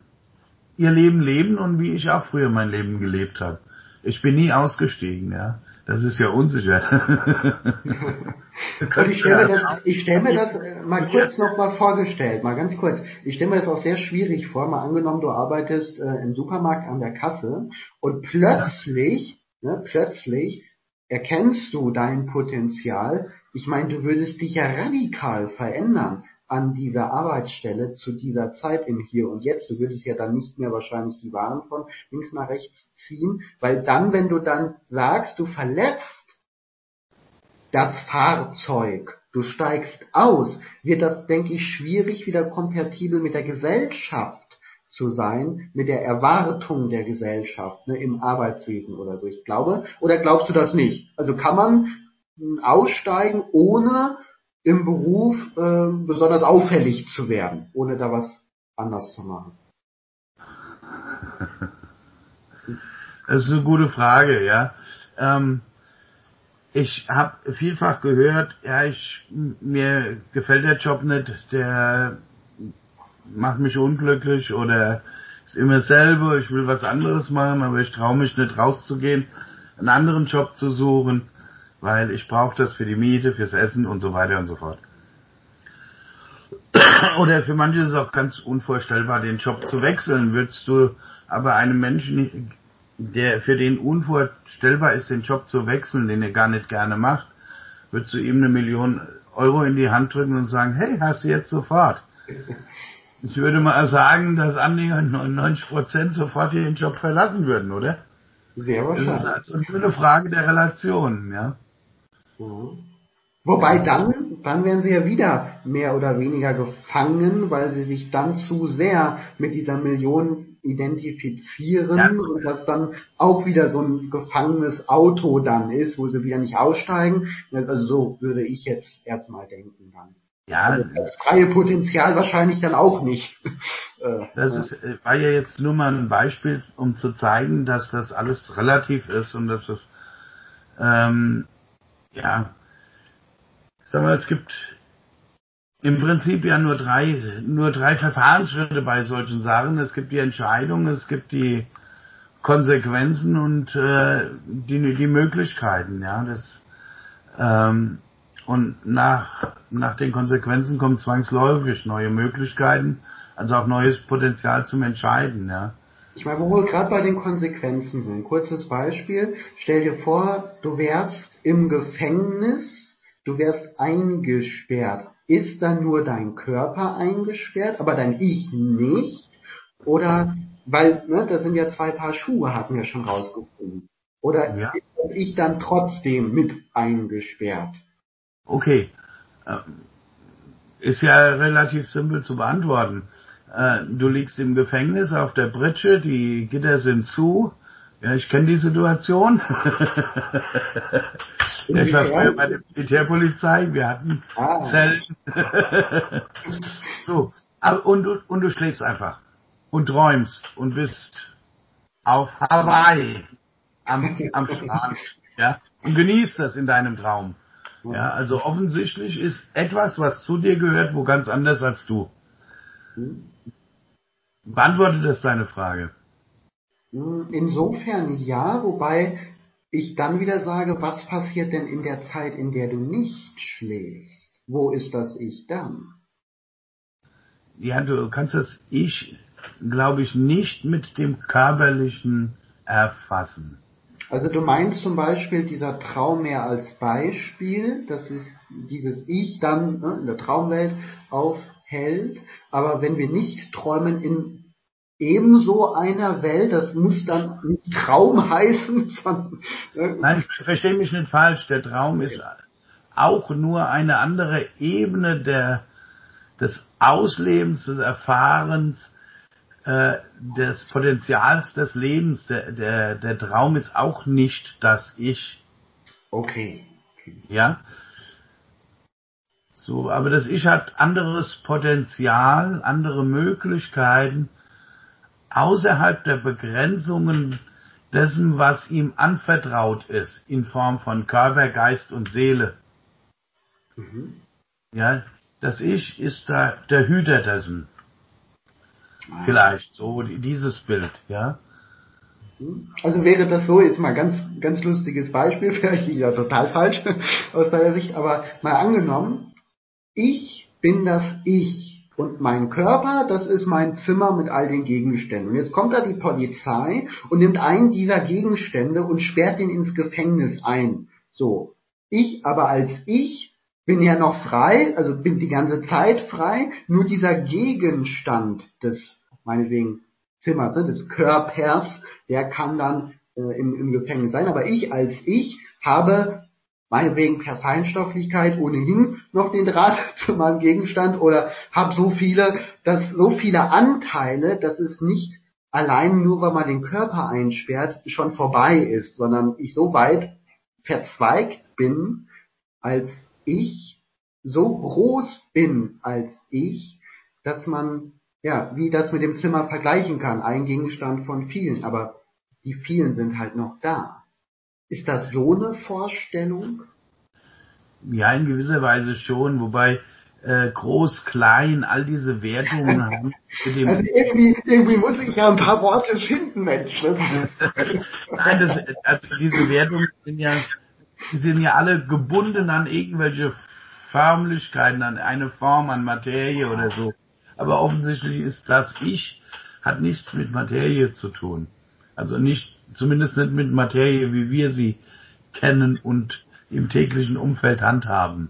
ihr Leben leben und wie ich auch früher mein Leben gelebt habe. Ich bin nie ausgestiegen, ja. Das ist ja unsicher. ich stelle mir das, mir das äh, mal kurz noch mal vorgestellt, mal ganz kurz. Ich stelle mir das auch sehr schwierig vor. Mal angenommen, du arbeitest äh, im Supermarkt an der Kasse und plötzlich, ja. ne, plötzlich erkennst du dein Potenzial. Ich meine, du würdest dich ja radikal verändern an dieser Arbeitsstelle zu dieser Zeit im Hier und Jetzt. Du würdest ja dann nicht mehr wahrscheinlich die Waren von links nach rechts ziehen, weil dann, wenn du dann sagst, du verletzt das Fahrzeug, du steigst aus, wird das, denke ich, schwierig wieder kompatibel mit der Gesellschaft zu sein, mit der Erwartung der Gesellschaft ne, im Arbeitswesen oder so. Ich glaube, oder glaubst du das nicht? Also kann man aussteigen, ohne im Beruf äh, besonders auffällig zu werden, ohne da was anders zu machen? Das ist eine gute Frage, ja. Ähm, ich habe vielfach gehört, ja, ich mir gefällt der Job nicht, der macht mich unglücklich oder ist immer selber, ich will was anderes machen, aber ich traue mich nicht rauszugehen, einen anderen Job zu suchen weil ich brauche das für die Miete, fürs Essen und so weiter und so fort. Oder für manche ist es auch ganz unvorstellbar, den Job zu wechseln. Würdest du aber einem Menschen, der für den unvorstellbar ist, den Job zu wechseln, den er gar nicht gerne macht, würdest du ihm eine Million Euro in die Hand drücken und sagen, hey, hast du jetzt sofort. Ich würde mal sagen, dass annähernd 99 Prozent sofort ihren Job verlassen würden, oder? Sehr Das ist wahrscheinlich. also nur eine Frage der Relation, ja. Mhm. Wobei dann, dann werden sie ja wieder mehr oder weniger gefangen, weil sie sich dann zu sehr mit dieser Million identifizieren Ja. und das dann auch wieder so ein gefangenes Auto dann ist, wo sie wieder nicht aussteigen. Also so würde ich jetzt erstmal denken dann. Ja, Also das freie Potenzial wahrscheinlich dann auch nicht. Äh, das ist, äh, war ja jetzt nur mal ein Beispiel, um zu zeigen, dass das alles relativ ist und dass das, ähm, ja, sagen wir, es gibt im Prinzip ja nur drei, nur drei Verfahrensschritte bei solchen Sachen. Es gibt die Entscheidung, es gibt die Konsequenzen und äh, die, die Möglichkeiten, ja. Das, ähm, und nach, nach den Konsequenzen kommen zwangsläufig neue Möglichkeiten, also auch neues Potenzial zum Entscheiden, ja. Ich meine, wo wir gerade bei den Konsequenzen sind. Kurzes Beispiel. Stell dir vor, du wärst im Gefängnis, du wärst eingesperrt. Ist dann nur dein Körper eingesperrt, aber dein Ich nicht? Oder, weil, ne, das sind ja zwei Paar Schuhe, hatten wir schon rausgefunden. Oder Ja. ist das Ich dann trotzdem mit eingesperrt? Okay. Ähm, Ist ja relativ simpel zu beantworten. Äh, Du liegst im Gefängnis auf der Britsche, die Gitter sind zu. Ja, ich kenne die Situation. ich war früher bei der Militärpolizei, wir hatten Ah. Zellen. so, und, du- und du schläfst einfach und träumst und bist auf Hawaii am, am Strand, ja, und genießt das in deinem Traum. Ja, also offensichtlich ist etwas, was zu dir gehört, wo ganz anders als du. Beantwortet das deine Frage? Hm, Insofern ja, wobei ich dann wieder sage, was passiert denn in der Zeit, in der du nicht schläfst? Wo ist das Ich dann? Ja, du kannst das Ich, glaube ich, nicht mit dem körperlichen erfassen. Also du meinst zum Beispiel dieser Traum mehr als Beispiel, dass es dieses Ich dann ne, in der Traumwelt aufhält, aber wenn wir nicht träumen in ebenso einer Welt, das muss dann nicht Traum heißen, sondern ne, Nein, ich verstehe mich nicht falsch. Der Traum ist auch nur eine andere Ebene der, des Auslebens, des Erfahrens, äh, des Potenzials des Lebens. Der, der, der Traum ist auch nicht das Ich. okay. Ja. So, aber das Ich hat anderes Potenzial, andere Möglichkeiten außerhalb der Begrenzungen dessen, was ihm anvertraut ist, in Form von Körper, Geist und Seele. Mhm. Ja, das Ich ist da der Hüter dessen. Vielleicht so die- dieses Bild, ja. Also wäre das so, jetzt mal ganz, ganz lustiges Beispiel, vielleicht ja total falsch aus deiner Sicht, aber mal angenommen, ich bin das Ich und mein Körper, das ist mein Zimmer mit all den Gegenständen. Und jetzt kommt da die Polizei und nimmt einen dieser Gegenstände und sperrt ihn ins Gefängnis ein. So. Ich aber als Ich bin ja noch frei, also bin die ganze Zeit frei, nur dieser Gegenstand des, meinetwegen, Zimmers, ne, des Körpers, der kann dann äh, im, im Gefängnis sein. Aber ich als ich habe meinetwegen per Feinstofflichkeit ohnehin noch den Draht zu meinem Gegenstand oder habe so viele, dass so viele Anteile, dass es nicht allein nur, weil man den Körper einsperrt, schon vorbei ist, sondern ich so weit verzweigt bin als ich, so groß bin als ich, dass man ja, wie das mit dem Zimmer vergleichen kann. Ein Gegenstand von vielen, aber die vielen sind halt noch da. Ist das so eine Vorstellung? Ja, in gewisser Weise schon, wobei äh, groß, klein, all diese Wertungen haben Also irgendwie, irgendwie muss ich ja ein paar Worte finden, Mensch. Das- Nein, das, also diese Wertungen sind ja, sind ja alle gebunden an irgendwelche Förmlichkeiten, an eine Form, an Materie oder so. Aber offensichtlich ist das Ich hat nichts mit Materie zu tun. Also nicht, zumindest nicht mit Materie, wie wir sie kennen und im täglichen Umfeld handhaben.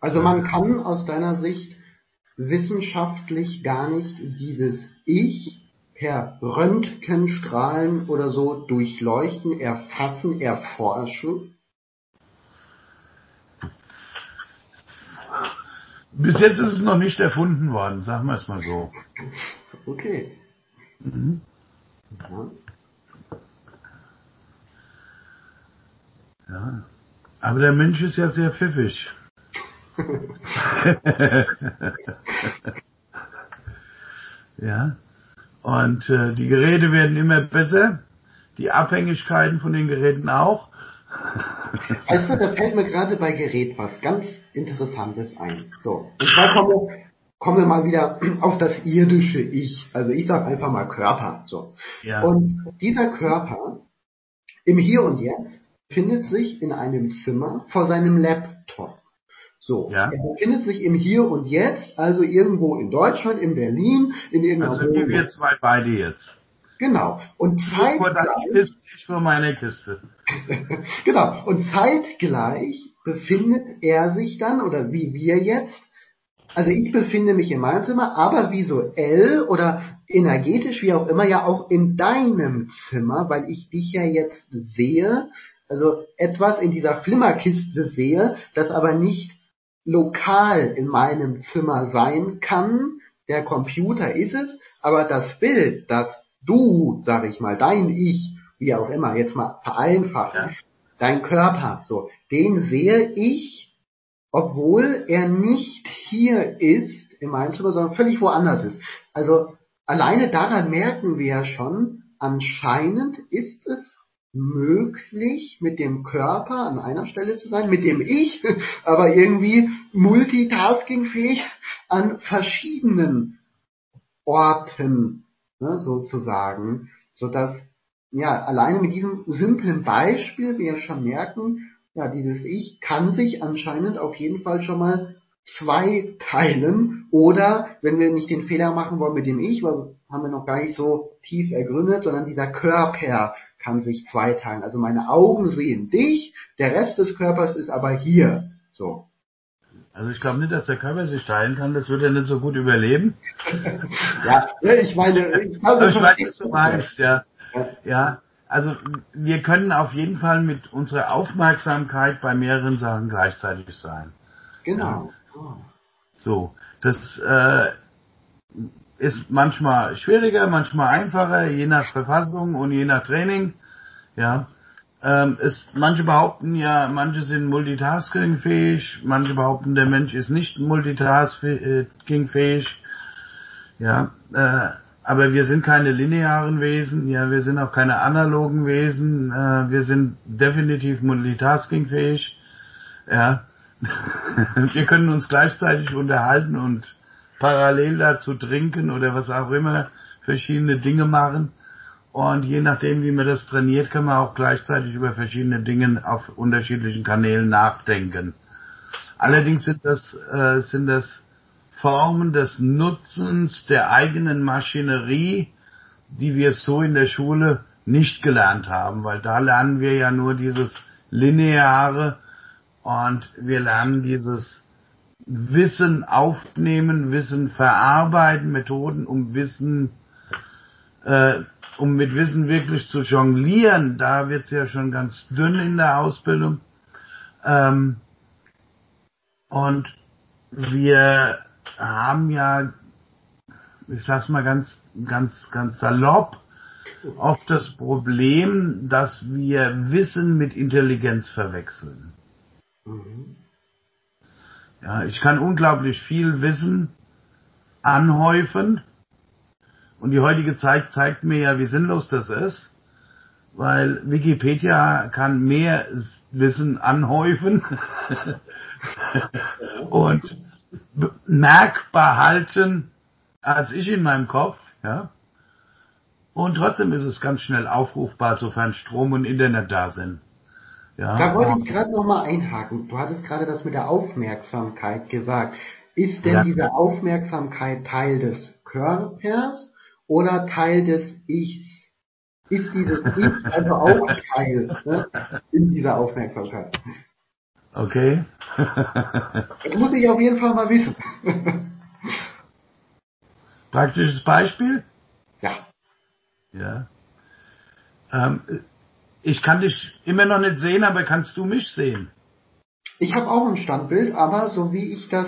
Also man kann aus deiner Sicht wissenschaftlich gar nicht dieses Ich per Röntgenstrahlen oder so durchleuchten, erfassen, erforschen? Bis jetzt ist es noch nicht erfunden worden, sagen wir es mal so. Okay. Mhm. Ja. Ja. Aber der Mensch ist ja sehr pfiffig. ja. Und äh, die Geräte werden immer besser, die Abhängigkeiten von den Geräten auch. Weißt du, da fällt mir gerade bei Gerät was ganz Interessantes ein. So, und zwar kommen wir, kommen wir mal wieder auf das irdische Ich. Also ich sage einfach mal Körper. So. Ja. Und dieser Körper im Hier und Jetzt befindet sich in einem Zimmer vor seinem Laptop. So, Ja. er befindet sich im Hier und Jetzt, also irgendwo in Deutschland, in Berlin, in irgendeiner Also wie Wohnung. wir zwei beide jetzt. Genau. Und zeitgleich, Kiste, ich vor meiner Kiste. genau. Und zeitgleich befindet er sich dann, oder wie wir jetzt, also ich befinde mich in meinem Zimmer, aber visuell oder energetisch, wie auch immer, ja auch in deinem Zimmer, weil ich dich ja jetzt sehe, also etwas in dieser Flimmerkiste sehe, das aber nicht lokal in meinem Zimmer sein kann. Der Computer ist es, aber das Bild, das du, sag ich mal, dein Ich, wie auch immer, jetzt mal vereinfacht, Ja. dein Körper, so, den sehe ich, obwohl er nicht hier ist in meinem Zimmer, sondern völlig woanders ist. Also alleine daran merken wir ja schon, anscheinend ist es möglich, mit dem Körper an einer Stelle zu sein, mit dem Ich, aber irgendwie multitaskingfähig an verschiedenen Orten, ne, sozusagen, sodass ja alleine mit diesem simplen Beispiel wir schon merken, ja dieses Ich kann sich anscheinend auf jeden Fall schon mal zwei teilen oder wenn wir nicht den Fehler machen wollen mit dem Ich, weil haben wir noch gar nicht so tief ergründet, sondern dieser Körper kann sich zweiteilen. Also meine Augen sehen dich, der Rest des Körpers ist aber hier. So. Also ich glaube nicht, dass der Körper sich teilen kann, das würde er nicht so gut überleben. Ja, ne, ich meine, ich, Aber ich weiß, was du meinst, ja. Ja. Ja, also wir können auf jeden Fall mit unserer Aufmerksamkeit bei mehreren Sachen gleichzeitig sein. Genau. Oh. So, das äh, ist manchmal schwieriger, manchmal einfacher, je nach Verfassung und je nach Training. Ja, ähm, ist, manche behaupten ja, manche sind multitaskingfähig, manche behaupten, der Mensch ist nicht multitaskingfähig. Ja, äh, aber wir sind keine linearen Wesen, ja, wir sind auch keine analogen Wesen, äh, wir sind definitiv multitaskingfähig. Ja, wir können uns gleichzeitig unterhalten und parallel dazu trinken oder was auch immer, verschiedene Dinge machen. Und je nachdem, wie man das trainiert, kann man auch gleichzeitig über verschiedene Dinge auf unterschiedlichen Kanälen nachdenken. Allerdings sind das, äh, sind das Formen des Nutzens der eigenen Maschinerie, die wir so in der Schule nicht gelernt haben, weil da lernen wir ja nur dieses Lineare und wir lernen dieses Wissen aufnehmen, Wissen verarbeiten, Methoden, um Wissen, äh, um mit Wissen wirklich zu jonglieren. Da wird's ja schon ganz dünn in der Ausbildung. Ähm, und wir haben ja, ich sag's mal ganz, ganz, ganz salopp, oft das Problem, dass wir Wissen mit Intelligenz verwechseln. Mhm. Ja, ich kann unglaublich viel Wissen anhäufen. Und die heutige Zeit zeigt mir ja, wie sinnlos das ist. Weil Wikipedia kann mehr Wissen anhäufen und merkbar halten als ich in meinem Kopf, ja. Und trotzdem ist es ganz schnell aufrufbar, sofern Strom und Internet da sind. Ja. Da wollte ich gerade noch mal einhaken. Du hattest gerade das mit der Aufmerksamkeit gesagt. ist denn ja. diese Aufmerksamkeit Teil des Körpers oder Teil des Ichs? Ist dieses Ich also auch Teil ne, in dieser Aufmerksamkeit? Okay. das muss ich auf jeden Fall mal wissen. Praktisches Beispiel? Ja. Ja. Ähm, ich kann dich immer noch nicht sehen, aber kannst du mich sehen? Ich habe auch ein Standbild, aber so wie ich das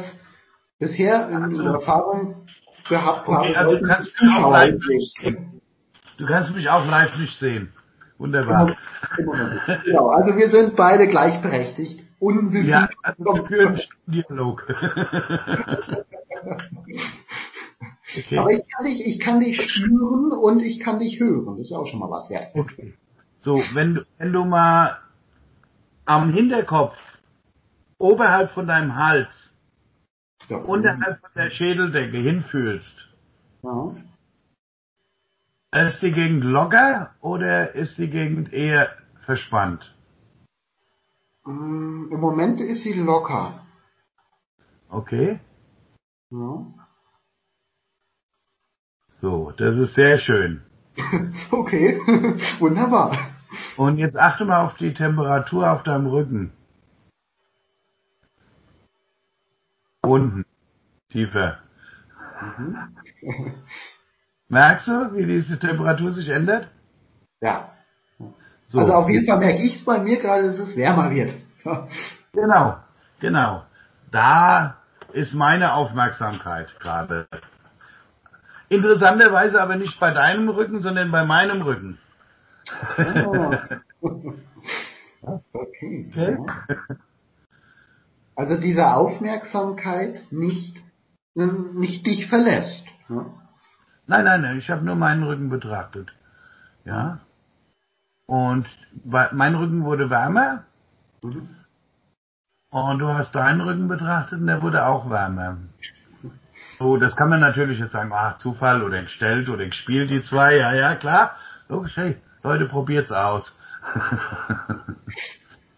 bisher in also, Erfahrung gehabt okay, habe, also du kannst mich auch live nicht sehen. Du kannst mich auch live nicht sehen. Wunderbar. Genau, also wir sind beide gleichberechtigt. Unwissend. Ja, also für einen Dialog. okay. Aber ich kann dich, ich kann dich spüren und ich kann dich hören. Das ist ja auch schon mal was wert. Okay. So, wenn du, wenn du mal am Hinterkopf oberhalb von deinem Hals ja, unterhalb von der Schädeldecke hinfühlst, ja. ist die Gegend locker oder ist die Gegend eher verspannt? Mm, Im Moment ist sie locker. Okay. Ja. So, das ist sehr schön. okay, wunderbar. Und jetzt achte mal auf die Temperatur auf deinem Rücken. Unten. Tiefer. Mhm. Merkst du, wie diese Temperatur sich ändert? Ja. So. Also auf jeden Fall merke ich es bei mir gerade, dass es wärmer wird. genau, genau. Da ist meine Aufmerksamkeit gerade. Interessanterweise aber nicht bei deinem Rücken, sondern bei meinem Rücken. Oh. okay. okay. Also diese Aufmerksamkeit nicht, nicht dich verlässt. Ne? Nein, nein, nein, ich habe nur meinen Rücken betrachtet. Ja. Und mein Rücken wurde wärmer. Mhm. Und du hast deinen Rücken betrachtet und der wurde auch wärmer. So, das kann man natürlich jetzt sagen, ach, Zufall oder gestellt oder gespielt, die zwei, ja, ja, klar. Logisch, hey, Leute, probiert's aus.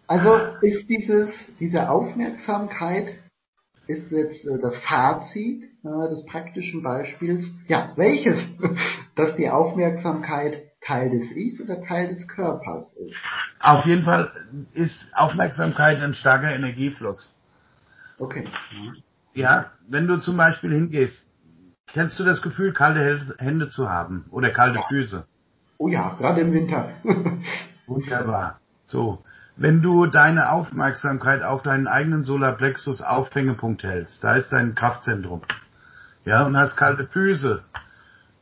also ist dieses, diese Aufmerksamkeit, ist jetzt äh, das Fazit äh, des praktischen Beispiels, ja, welches, dass die Aufmerksamkeit Teil des Ichs oder Teil des Körpers ist? Auf jeden Fall ist Aufmerksamkeit ein starker Energiefluss. Okay. Ja, wenn du zum Beispiel hingehst, kennst du das Gefühl, kalte Hände zu haben oder kalte Füße? Oh ja, gerade im Winter. Wunderbar. So, wenn du deine Aufmerksamkeit auf deinen eigenen Solarplexus Aufhängepunkt hältst, da ist dein Kraftzentrum. Ja, und hast kalte Füße.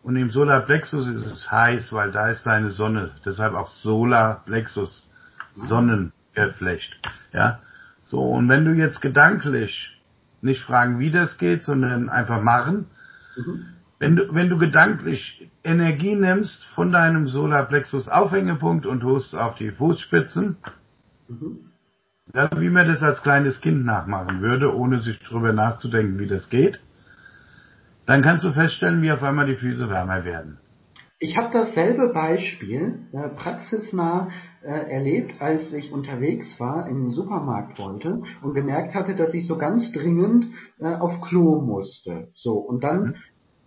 Und im Solarplexus ist es heiß, weil da ist deine Sonne. Deshalb auch Solarplexus. Sonnengeflecht. Ja. So, und wenn du jetzt gedanklich nicht fragen, wie das geht, sondern einfach machen. Mhm. Wenn du, wenn du gedanklich Energie nimmst von deinem Solarplexus Aufhängepunkt und tust auf die Fußspitzen, mhm. ja, wie man das als kleines Kind nachmachen würde, ohne sich drüber nachzudenken, wie das geht, dann kannst du feststellen, wie auf einmal die Füße wärmer werden. Ich habe dasselbe Beispiel äh, praxisnah äh, erlebt, als ich unterwegs war, in den Supermarkt wollte und gemerkt hatte, dass ich so ganz dringend äh, auf Klo musste. So und dann mhm.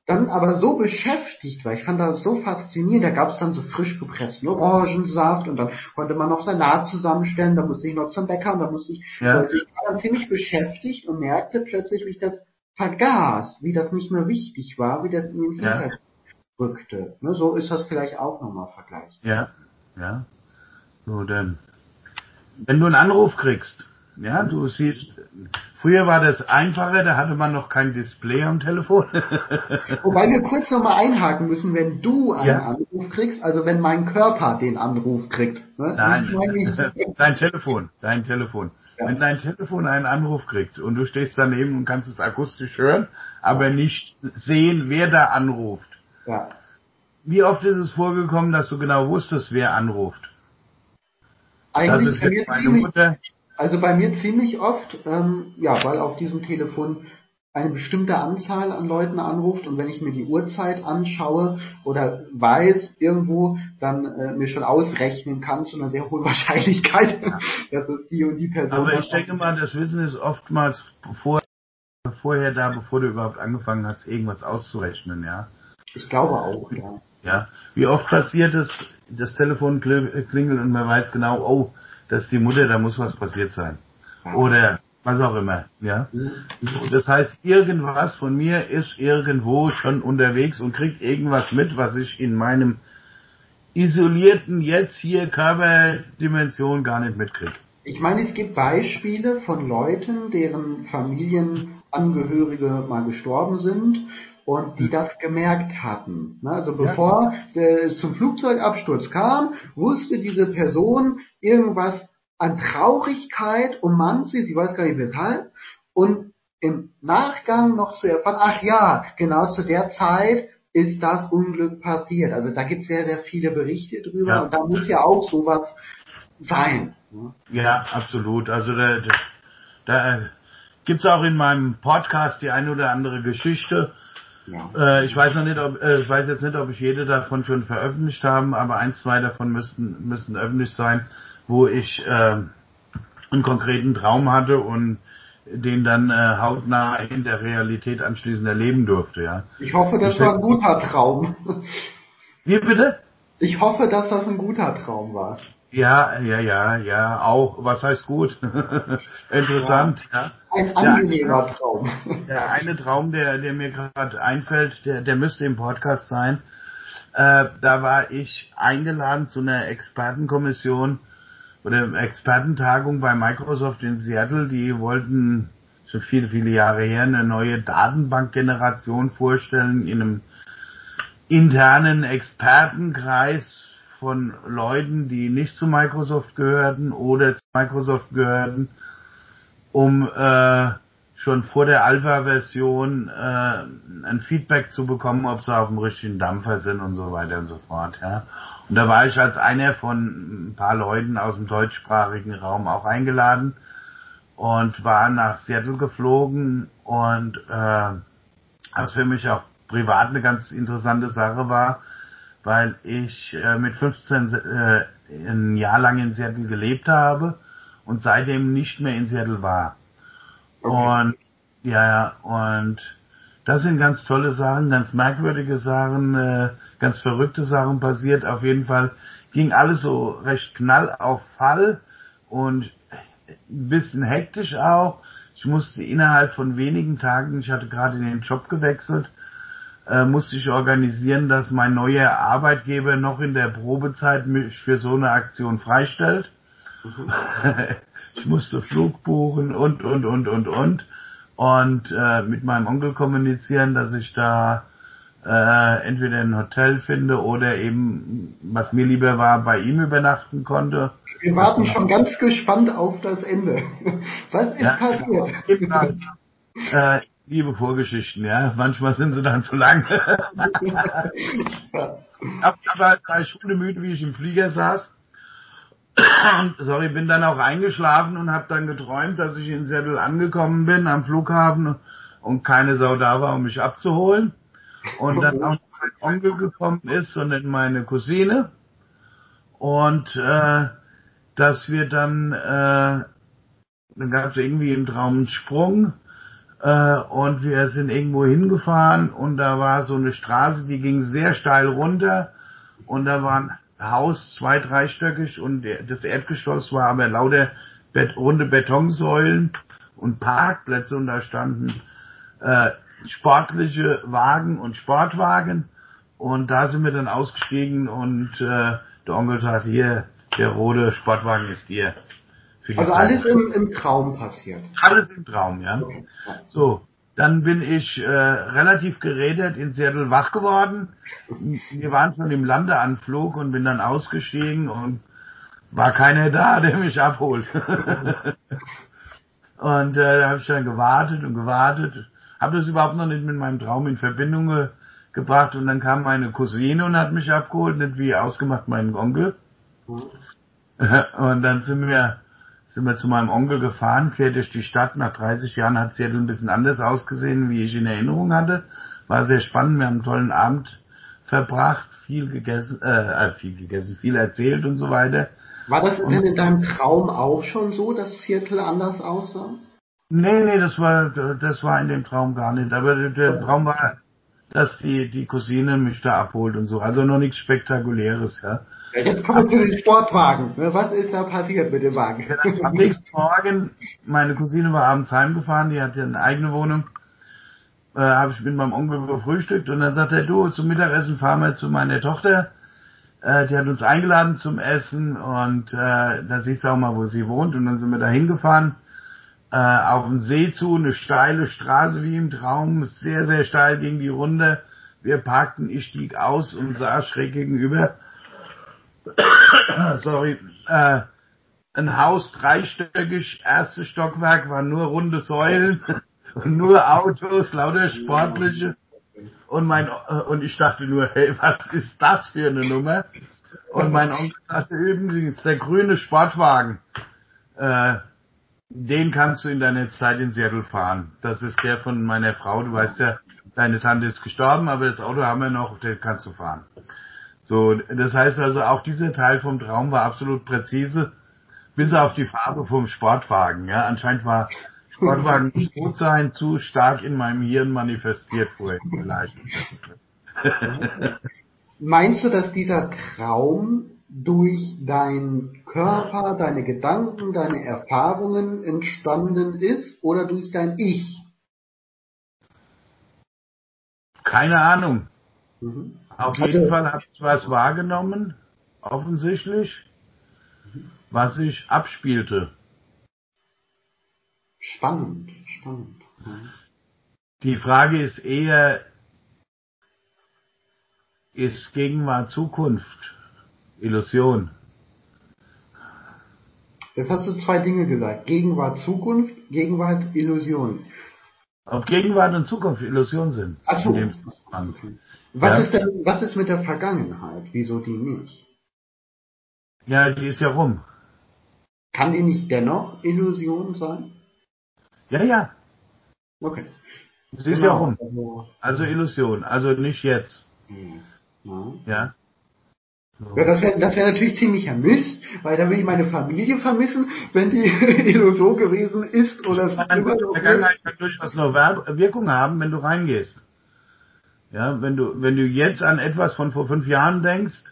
dann aber so beschäftigt war, ich fand das so faszinierend, da gab es dann so frisch gepressten Orangensaft und dann konnte man noch Salat zusammenstellen, da musste ich noch zum Bäcker und da musste ich, ja. also ich war dann ziemlich beschäftigt und merkte plötzlich, wie ich das vergaß, wie das nicht mehr wichtig war, wie das in den Hintergrund ja rückte. Ne, so ist das vielleicht auch nochmal vergleicht. Ja, ja. So, denn, wenn du einen Anruf kriegst, ja, du siehst, früher war das einfacher, da hatte man noch kein Display am Telefon. Wobei wir kurz nochmal einhaken müssen, wenn du einen ja. Anruf kriegst, also wenn mein Körper den Anruf kriegt. Ne? Nein, dein Telefon, dein Telefon. Ja. Wenn dein Telefon einen Anruf kriegt und du stehst daneben und kannst es akustisch hören, aber nicht sehen, wer da anruft, ja. Wie oft ist es vorgekommen, dass du genau wusstest, wer anruft? Eigentlich bei mir ziemlich, Mutter. Also bei mir ziemlich oft, ähm, ja, weil auf diesem Telefon eine bestimmte Anzahl an Leuten anruft und wenn ich mir die Uhrzeit anschaue oder weiß irgendwo, dann äh, mir schon ausrechnen kann zu einer sehr hohen Wahrscheinlichkeit, dass es die und die Person Aber ich denke mal, das Wissen ist oftmals vor vorher da, bevor du überhaupt angefangen hast, irgendwas auszurechnen, ja? Ich glaube auch, ja. Ja. Wie oft passiert es, das Telefon klingelt und man weiß genau, oh, das ist die Mutter, da muss was passiert sein. Oder was auch immer, ja. Das heißt, irgendwas von mir ist irgendwo schon unterwegs und kriegt irgendwas mit, was ich in meinem isolierten jetzt hier Körperdimension gar nicht mitkriege. Ich meine, es gibt Beispiele von Leuten, deren Familienangehörige mal gestorben sind und die das gemerkt hatten. Ne, also bevor es zum Flugzeugabsturz kam, wusste diese Person irgendwas an Traurigkeit ummannt sie, sie weiß gar nicht weshalb, und im Nachgang noch zu erfahren, ach ja, genau zu der Zeit ist das Unglück passiert. Also da gibt es sehr, sehr viele Berichte drüber ja. und da muss ja auch sowas sein. Ja, absolut. Also da, da, da gibt es auch in meinem Podcast die eine oder andere Geschichte. Ja. Äh, ich weiß noch nicht, ob äh, ich weiß jetzt nicht, ob ich jede davon schon veröffentlicht habe, aber ein, zwei davon müssten müssten öffentlich sein wo ich äh, einen konkreten Traum hatte und den dann äh, hautnah in der Realität anschließend erleben durfte, ja. Ich hoffe, das ich war ein guter Traum. Wie bitte? Ich hoffe, dass das ein guter Traum war. Ja, ja, ja, ja, auch. Was heißt gut? Interessant, ja. Ein angenehmer der, Traum. Der eine Traum, der, der mir gerade einfällt, der, der müsste im Podcast sein. Äh, da war ich eingeladen zu einer Expertenkommission oder Expertentagung bei Microsoft in Seattle, die wollten schon viele, viele Jahre her eine neue Datenbankgeneration vorstellen in einem internen Expertenkreis von Leuten, die nicht zu Microsoft gehörten oder zu Microsoft gehörten, um äh, schon vor der Alpha-Version äh, ein Feedback zu bekommen, ob sie auf dem richtigen Dampfer sind und so weiter und so fort. Ja. Und da war ich als einer von ein paar Leuten aus dem deutschsprachigen Raum auch eingeladen und war nach Seattle geflogen und äh, was für mich auch privat eine ganz interessante Sache war, weil ich äh, mit 15 äh, ein Jahr lang in Seattle gelebt habe und seitdem nicht mehr in Seattle war. Okay. Und ja, ja, und das sind ganz tolle Sachen, ganz merkwürdige Sachen, äh, ganz verrückte Sachen passiert. Auf jeden Fall ging alles so recht knall auf Fall und ein bisschen hektisch auch. Ich musste innerhalb von wenigen Tagen, ich hatte gerade den Job gewechselt, äh, musste ich organisieren, dass mein neuer Arbeitgeber noch in der Probezeit mich für so eine Aktion freistellt. Mhm. ich musste Flug buchen und, und, und, und, und. Und äh, mit meinem Onkel kommunizieren, dass ich da äh, entweder ein Hotel finde oder eben, was mir lieber war, bei ihm übernachten konnte. Wir warten schon ganz gespannt auf das Ende. Was ist ja, passiert? Äh, liebe Vorgeschichten, ja. Manchmal sind sie dann zu lang. ich war drei Stunden müde, wie ich im Flieger saß sorry, bin dann auch eingeschlafen und habe dann geträumt, dass ich in Seattle angekommen bin am Flughafen und keine Sau da war, um mich abzuholen. Und dann auch mein Onkel gekommen ist und meine Cousine. Und äh, dass wir dann, äh, dann gab es irgendwie im Traum einen Sprung äh, und wir sind irgendwo hingefahren und da war so eine Straße, die ging sehr steil runter und da waren Haus zwei, dreistöckig und das Erdgeschoss war aber lauter Bet runde Betonsäulen und Parkplätze und da standen äh, sportliche Wagen und Sportwagen und da sind wir dann ausgestiegen und äh, der Onkel sagte, hier, der rote Sportwagen ist dir. Also alles im, im Traum passiert. Alles im Traum, ja. Okay. So, dann bin ich äh, relativ geredet in Seattle wach geworden. Wir waren schon im Landeanflug und bin dann ausgestiegen und war keiner da, der mich abholt. und äh, da habe ich dann gewartet und gewartet. Habe das überhaupt noch nicht mit meinem Traum in Verbindung ge gebracht und dann kam meine Cousine und hat mich abgeholt, nicht wie ausgemacht mein Onkel. Mhm. und dann sind wir sind wir zu meinem Onkel gefahren, quer durch die Stadt. Nach 30 Jahren hat Seattle ein bisschen anders ausgesehen, wie ich in Erinnerung hatte. War sehr spannend. Wir haben einen tollen Abend verbracht, viel gegessen, äh, äh viel gegessen, viel erzählt und so weiter. War das denn in deinem Traum auch schon so, dass Seattle anders aussah? Nee, nee, das war, das war in dem Traum gar nicht. Aber der, der Traum war, dass die, die Cousine mich da abholt und so. Also noch nichts Spektakuläres, ja. Jetzt kommen wir zu den Sportwagen. Was ist da passiert mit dem Wagen? Am nächsten Morgen, meine Cousine war abends heimgefahren, die hatte eine eigene Wohnung. Äh, habe ich mit meinem Onkel befrühstückt und dann sagt er, du, zum Mittagessen fahren wir zu meiner Tochter. Äh, die hat uns eingeladen zum Essen und äh, da siehst du auch mal, wo sie wohnt. Und dann sind wir da hingefahren äh, auf den See zu, eine steile Straße wie im Traum, sehr, sehr steil gegen die Runde. Wir parkten, ich stieg aus und sah schräg gegenüber, sorry, äh, ein Haus dreistöckig, erstes Stockwerk, waren nur runde Säulen und nur Autos, lauter sportliche. Und mein, äh, und ich dachte nur, hey, was ist das für eine Nummer? Und mein Onkel sagte, übrigens, der grüne Sportwagen. Äh, den kannst du in deiner Zeit in Seattle fahren. Das ist der von meiner Frau. Du weißt ja, deine Tante ist gestorben, aber das Auto haben wir noch, den kannst du fahren. So, das heißt also, auch dieser Teil vom Traum war absolut präzise, bis auf die Farbe vom Sportwagen. Ja, anscheinend war Sportwagen nicht gut sein, zu stark in meinem Hirn manifestiert vorhin vielleicht. Meinst du, dass dieser Traum durch deinen Körper, deine Gedanken, deine Erfahrungen entstanden ist oder durch dein Ich? Keine Ahnung. Mhm. Auf jeden also, Fall habe ich was wahrgenommen, offensichtlich, was sich abspielte. Spannend, spannend. Die Frage ist eher, ist Gegenwart Zukunft? Illusion. Jetzt hast du zwei Dinge gesagt. Gegenwart, Zukunft, Gegenwart, Illusion. Ob Gegenwart und Zukunft Illusion sind. Ach so. Was, ja. ist denn, was ist mit der Vergangenheit? Wieso die nicht? Ja, die ist ja rum. Kann die nicht dennoch Illusion sein? Ja, ja. Okay. Sie ist genau. ja rum. Also, Illusion. Also nicht jetzt. Ja. ja. Ja, das wäre das wär natürlich ziemlicher Mist, weil da würde ich meine Familie vermissen, wenn die so gewesen ist oder es immer noch Vergangenheit kann durchaus noch Wirkung haben, wenn du reingehst. Ja, wenn du, wenn du jetzt an etwas von vor fünf Jahren denkst,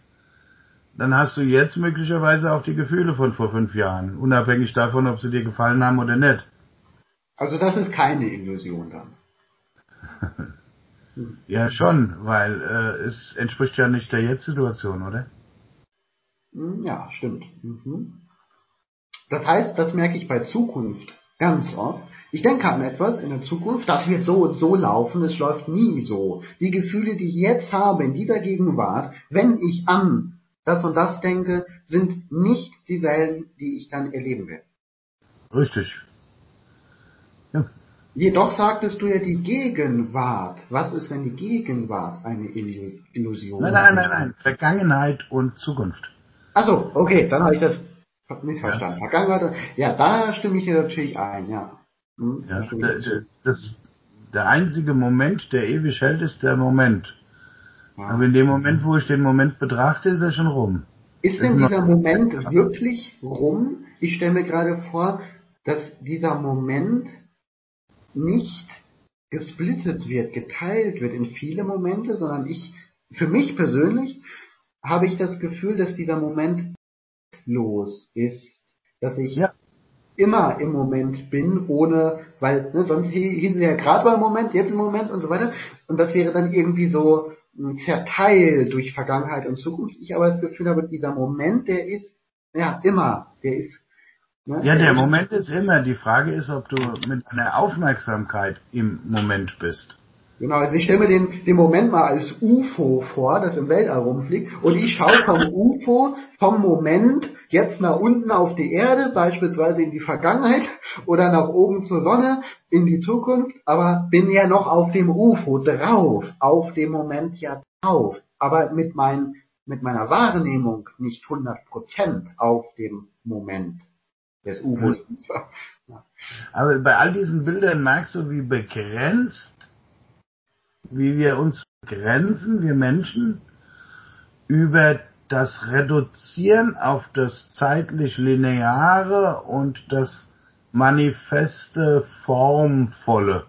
dann hast du jetzt möglicherweise auch die Gefühle von vor fünf Jahren, unabhängig davon, ob sie dir gefallen haben oder nicht. Also das ist keine Illusion dann. ja, schon, weil äh, es entspricht ja nicht der Jetzt-Situation, oder? Hm, ja, stimmt. Mhm. Das heißt, das merke ich bei Zukunft ganz oft. Ich denke an etwas in der Zukunft, das wird so und so laufen, es läuft nie so. Die Gefühle, die ich jetzt habe in dieser Gegenwart, wenn ich an das und das denke, sind nicht dieselben, die ich dann erleben werde. Richtig. Ja. Jedoch sagtest du ja die Gegenwart. Was ist, wenn die Gegenwart eine Illusion ist? Nein, nein, nein, nein. Vergangenheit und Zukunft. Achso, okay, dann habe ich das missverstanden. Ja. Vergangenheit, ja, da stimme ich dir natürlich ein, ja. Hm, ja der, das, der einzige Moment, der ewig hält, ist der Moment. Ja. Aber in dem Moment, wo ich den Moment betrachte, ist er schon rum. Ist denn dieser Moment wirklich rum? Ich stelle mir gerade vor, dass dieser Moment nicht gesplittet wird, geteilt wird in viele Momente, sondern ich, für mich persönlich, habe ich das Gefühl, dass dieser Moment los ist, dass ich ja. immer im Moment bin, ohne, weil ne, sonst hieß es ja gerade beim Moment, jetzt im Moment und so weiter. Und das wäre dann irgendwie so ein Zerteil durch Vergangenheit und Zukunft. Ich aber das Gefühl habe, dieser Moment, der ist ja immer, der ist ne, ja, der Moment ist immer. Die Frage ist, ob du mit einer Aufmerksamkeit im Moment bist. Genau, also ich stelle mir den, den Moment mal als UFO vor, das im Weltall rumfliegt, und ich schaue vom UFO, vom Moment, jetzt nach unten auf die Erde, beispielsweise in die Vergangenheit, oder nach oben zur Sonne, in die Zukunft, aber bin ja noch auf dem UFO drauf, auf dem Moment ja drauf, aber mit, mein, mit meiner Wahrnehmung nicht 100% auf dem Moment des UFOs. Aber bei all diesen Bildern merkst du, wie begrenzt wie wir uns grenzen, wir Menschen, über das Reduzieren auf das zeitlich Lineare und das manifeste, formvolle.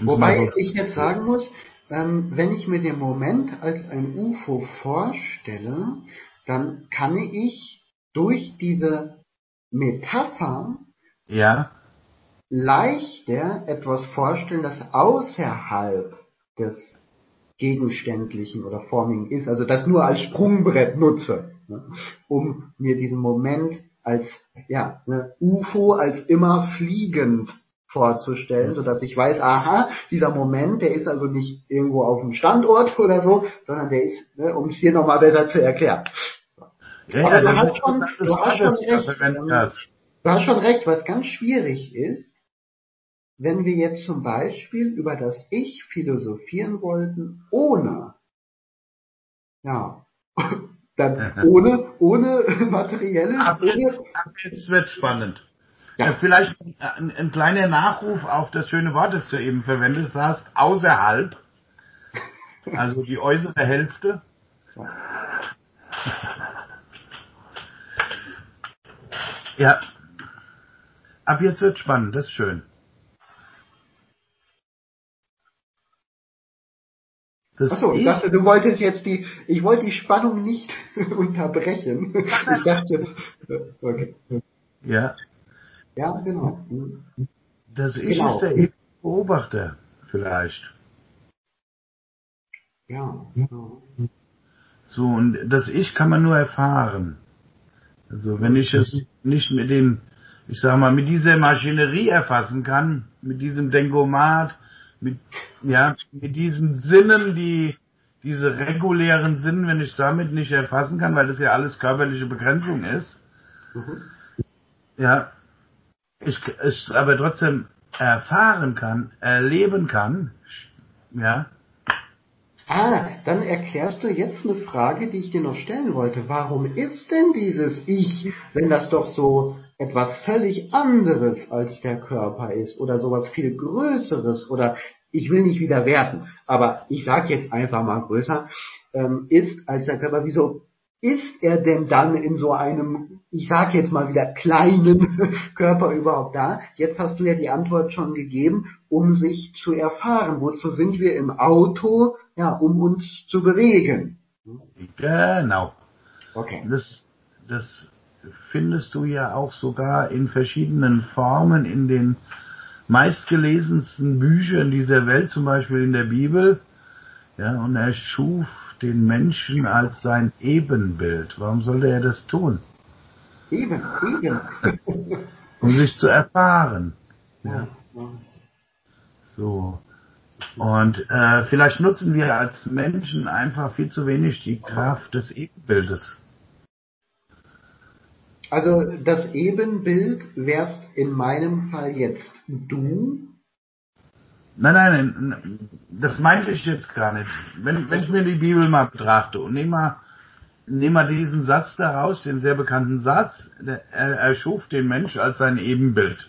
Wobei so ich jetzt sagen muss, ähm, wenn ich mir den Moment als ein UFO vorstelle, dann kann ich durch diese Metapher ja. leichter etwas vorstellen, das außerhalb des Gegenständlichen oder Formigen ist, also das nur als Sprungbrett nutze, ne, um mir diesen Moment als ja, ne, UFO als immer fliegend vorzustellen, so dass ich weiß, aha, dieser Moment, der ist also nicht irgendwo auf dem Standort oder so, sondern der ist, ne, um es hier nochmal besser zu erklären. Ja, Aber du, hast schon, du, hast schon recht, du hast schon recht, was ganz schwierig ist, wenn wir jetzt zum Beispiel über das Ich philosophieren wollten, ohne, ja, dann ohne, ohne. Ab jetzt, ab jetzt wird spannend. Ja. Vielleicht ein, ein, kleiner Nachruf auf das schöne Wort, das du eben verwendet hast, außerhalb. Also die äußere Hälfte. Ja. Ab jetzt wird spannend, das ist schön. Achso, ich dachte, du wolltest jetzt die, ich wollte die Spannung nicht unterbrechen. Ich dachte, okay. Ja. Ja, genau. Das Ich genau. ist der Beobachter, vielleicht. Ja, genau. So, und das Ich kann man nur erfahren. Also, wenn ich es nicht mit dem, ich sag mal, mit dieser Maschinerie erfassen kann, mit diesem Denkomat, mit, ja, mit diesen Sinnen, die, diese regulären Sinnen, wenn ich damit nicht erfassen kann, weil das ja alles körperliche Begrenzung ist, mhm. ja, ich es aber trotzdem erfahren kann, erleben kann, ja. Ah, dann erklärst du jetzt eine Frage, die ich dir noch stellen wollte. Warum ist denn dieses Ich, wenn das doch so etwas völlig anderes als der Körper ist oder sowas viel Größeres oder ich will nicht wieder werten, aber ich sage jetzt einfach mal größer, ähm, ist als der Körper. Wieso ist er denn dann in so einem, ich sage jetzt mal wieder kleinen Körper überhaupt da? Jetzt hast du ja die Antwort schon gegeben, um sich zu erfahren. Wozu sind wir im Auto? Ja, um uns zu bewegen. Genau. Okay. Das, das findest du ja auch sogar in verschiedenen Formen in den meistgelesensten Büchern dieser Welt, zum Beispiel in der Bibel. Ja, und er schuf den Menschen als sein Ebenbild. Warum sollte er das tun? Eben, eben. um sich zu erfahren. Ja. So. Und äh, vielleicht nutzen wir als Menschen einfach viel zu wenig die Kraft des Ebenbildes. Also das Ebenbild wärst in meinem Fall jetzt du Nein, nein, nein, das meinte ich jetzt gar nicht. Wenn, wenn ich mir die Bibel mal betrachte und nehme mal, nehm mal diesen Satz daraus, den sehr bekannten Satz, der, er, er schuf den Mensch als sein Ebenbild.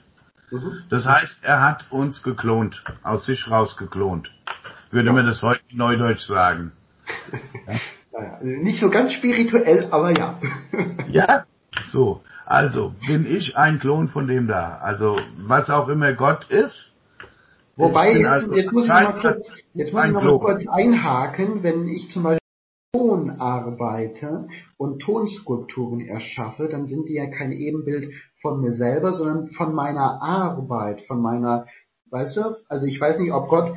Mhm. Das heißt, er hat uns geklont, aus sich rausgeklont. Würde ja. mir das heute neudeutsch sagen. Ja? Naja, nicht so ganz spirituell, aber ja. ja, so. Also, bin ich ein Klon von dem da. Also, was auch immer Gott ist, Wobei, jetzt, also jetzt, muss ich mal kurz, jetzt muss ich noch mal kurz einhaken, wenn ich zum Beispiel Ton arbeite und Tonskulpturen erschaffe, dann sind die ja kein Ebenbild von mir selber, sondern von meiner Arbeit, von meiner, weißt du, also ich weiß nicht, ob Gott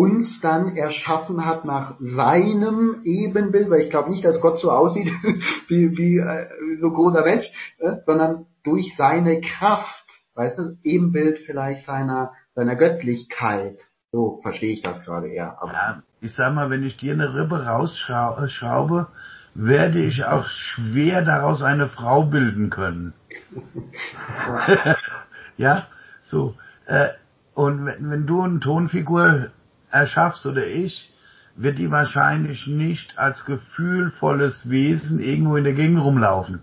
uns dann erschaffen hat nach seinem Ebenbild, weil ich glaube nicht, dass Gott so aussieht wie, wie äh, so großer Mensch, äh, sondern durch seine Kraft, weißt du, Ebenbild vielleicht seiner seiner Göttlichkeit. So verstehe ich das gerade eher. Ja, ich sag mal, wenn ich dir eine Rippe rausschraube, werde ich auch schwer daraus eine Frau bilden können. ja, so. Äh, und wenn, wenn du eine Tonfigur erschaffst oder ich, wird die wahrscheinlich nicht als gefühlvolles Wesen irgendwo in der Gegend rumlaufen.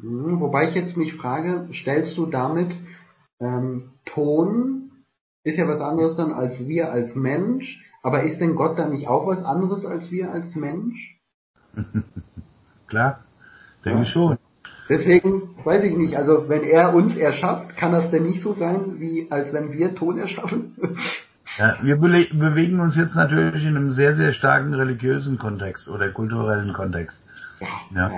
Hm, wobei ich jetzt mich frage, stellst du damit ähm, Ton ist ja was anderes dann als wir als Mensch. Aber ist denn Gott dann nicht auch was anderes als wir als Mensch? Klar, denke ja. schon. Deswegen weiß ich nicht, also wenn er uns erschafft, kann das denn nicht so sein, wie als wenn wir Ton erschaffen? Ja, wir bewegen uns jetzt natürlich in einem sehr, sehr starken religiösen Kontext oder kulturellen Kontext. Ja. ja.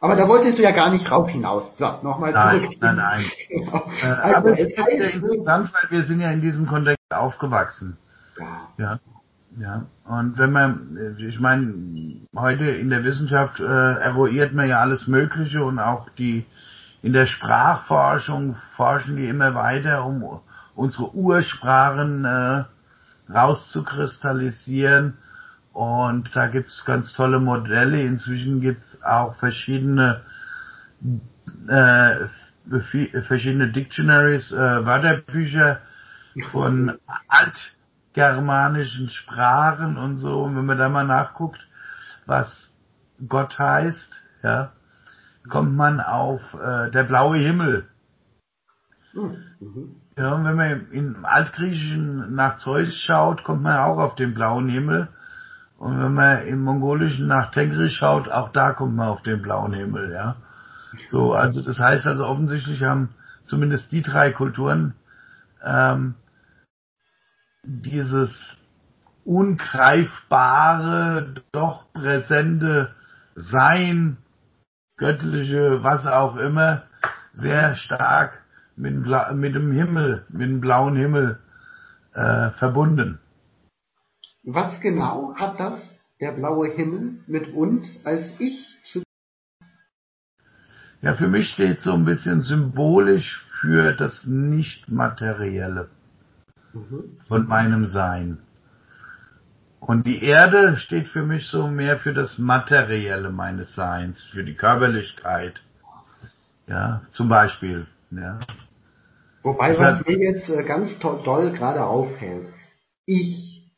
Aber da wolltest du ja gar nicht drauf hinaus. So, nochmal zurück. Nein, nein, nein. äh, also aber es ist sehr interessant, weil wir sind ja in diesem Kontext aufgewachsen. Ja. ja. Ja, und wenn man, ich meine, heute in der Wissenschaft äh, eruiert man ja alles Mögliche und auch die in der Sprachforschung forschen die immer weiter, um unsere Ursprachen äh, rauszukristallisieren. Und da gibt's ganz tolle Modelle. Inzwischen gibt's auch verschiedene äh, verschiedene Dictionaries, äh, Wörterbücher von altgermanischen Sprachen und so. Und wenn man da mal nachguckt, was Gott heißt, ja, kommt man auf äh, der blaue Himmel. Mhm. Ja, und wenn man im Altgriechischen nach Zeus schaut, kommt man auch auf den blauen Himmel. Und wenn man im Mongolischen nach Tengri schaut, auch da kommt man auf den blauen Himmel, ja. So, also das heißt also offensichtlich haben zumindest die drei Kulturen ähm, dieses ungreifbare, doch präsente Sein, göttliche, was auch immer, sehr stark mit, mit dem Himmel, mit dem blauen Himmel äh, verbunden. Was genau hat das, der blaue Himmel, mit uns als Ich zu tun? Ja, für mich steht so ein bisschen symbolisch für das Nicht-Materielle mhm. von meinem Sein. Und die Erde steht für mich so mehr für das Materielle meines Seins, für die Körperlichkeit. Ja, zum Beispiel. Ja. Wobei, was mir jetzt äh, ganz doll gerade auffällt, ich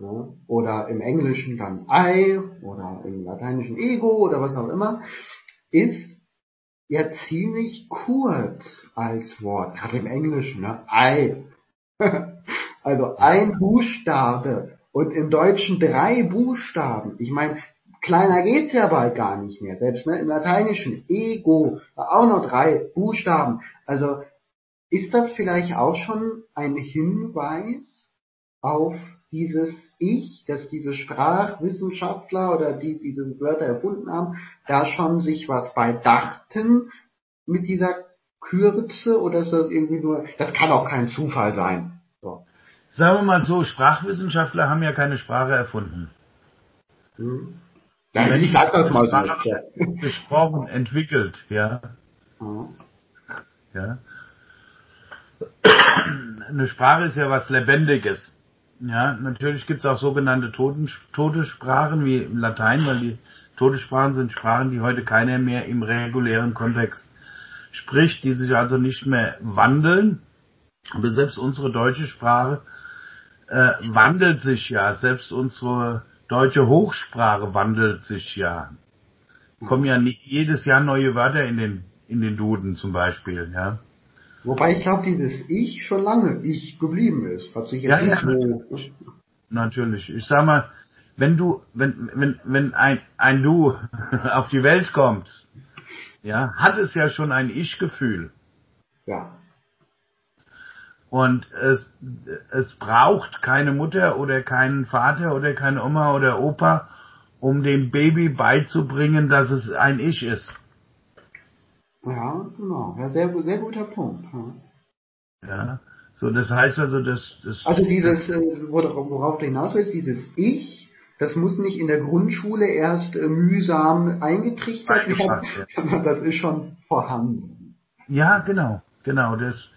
ja, oder im Englischen dann I oder im Lateinischen Ego oder was auch immer, ist ja ziemlich kurz als Wort, gerade im Englischen, ne? I. also ein Buchstabe und im Deutschen drei Buchstaben. Ich meine, kleiner geht's ja bald gar nicht mehr. Selbst ne, im Lateinischen Ego auch noch drei Buchstaben. Also ist das vielleicht auch schon ein Hinweis auf dieses Ich, dass diese Sprachwissenschaftler oder die diese Wörter erfunden haben, da schon sich was bei dachten mit dieser Kürze oder ist das irgendwie nur, das kann auch kein Zufall sein. So. Sagen wir mal so, Sprachwissenschaftler haben ja keine Sprache erfunden. Hm. Ja, Wenn ich sag das mal so. Gesprochen, entwickelt, ja. Hm. Ja eine Sprache ist ja was Lebendiges. Ja, natürlich gibt es auch sogenannte Toten, tote Sprachen wie Latein, weil die tote Sprachen sind Sprachen, die heute keiner mehr im regulären Kontext spricht, die sich also nicht mehr wandeln. Aber selbst unsere deutsche Sprache äh, wandelt sich ja, selbst unsere deutsche Hochsprache wandelt sich ja. Kommen ja nicht jedes Jahr neue Wörter in den in den Duden zum Beispiel, ja. Wobei ich glaube, dieses Ich schon lange Ich geblieben ist. Hat sich jetzt ja, ja, natürlich. natürlich. Ich sag mal, wenn du, wenn, wenn, wenn ein, ein Du auf die Welt kommt, ja, hat es ja schon ein Ich-Gefühl. Ja. Und es, es braucht keine Mutter oder keinen Vater oder keine Oma oder Opa, um dem Baby beizubringen, dass es ein Ich ist. Ja, genau. Ja, sehr, sehr guter Punkt. Ja. ja. So, das heißt also, dass das. Also dieses, äh, worauf du hinaus willst, dieses Ich, das muss nicht in der Grundschule erst äh, mühsam eingetrichtert werden, sondern das ist schon vorhanden. Ja, genau, genau. Das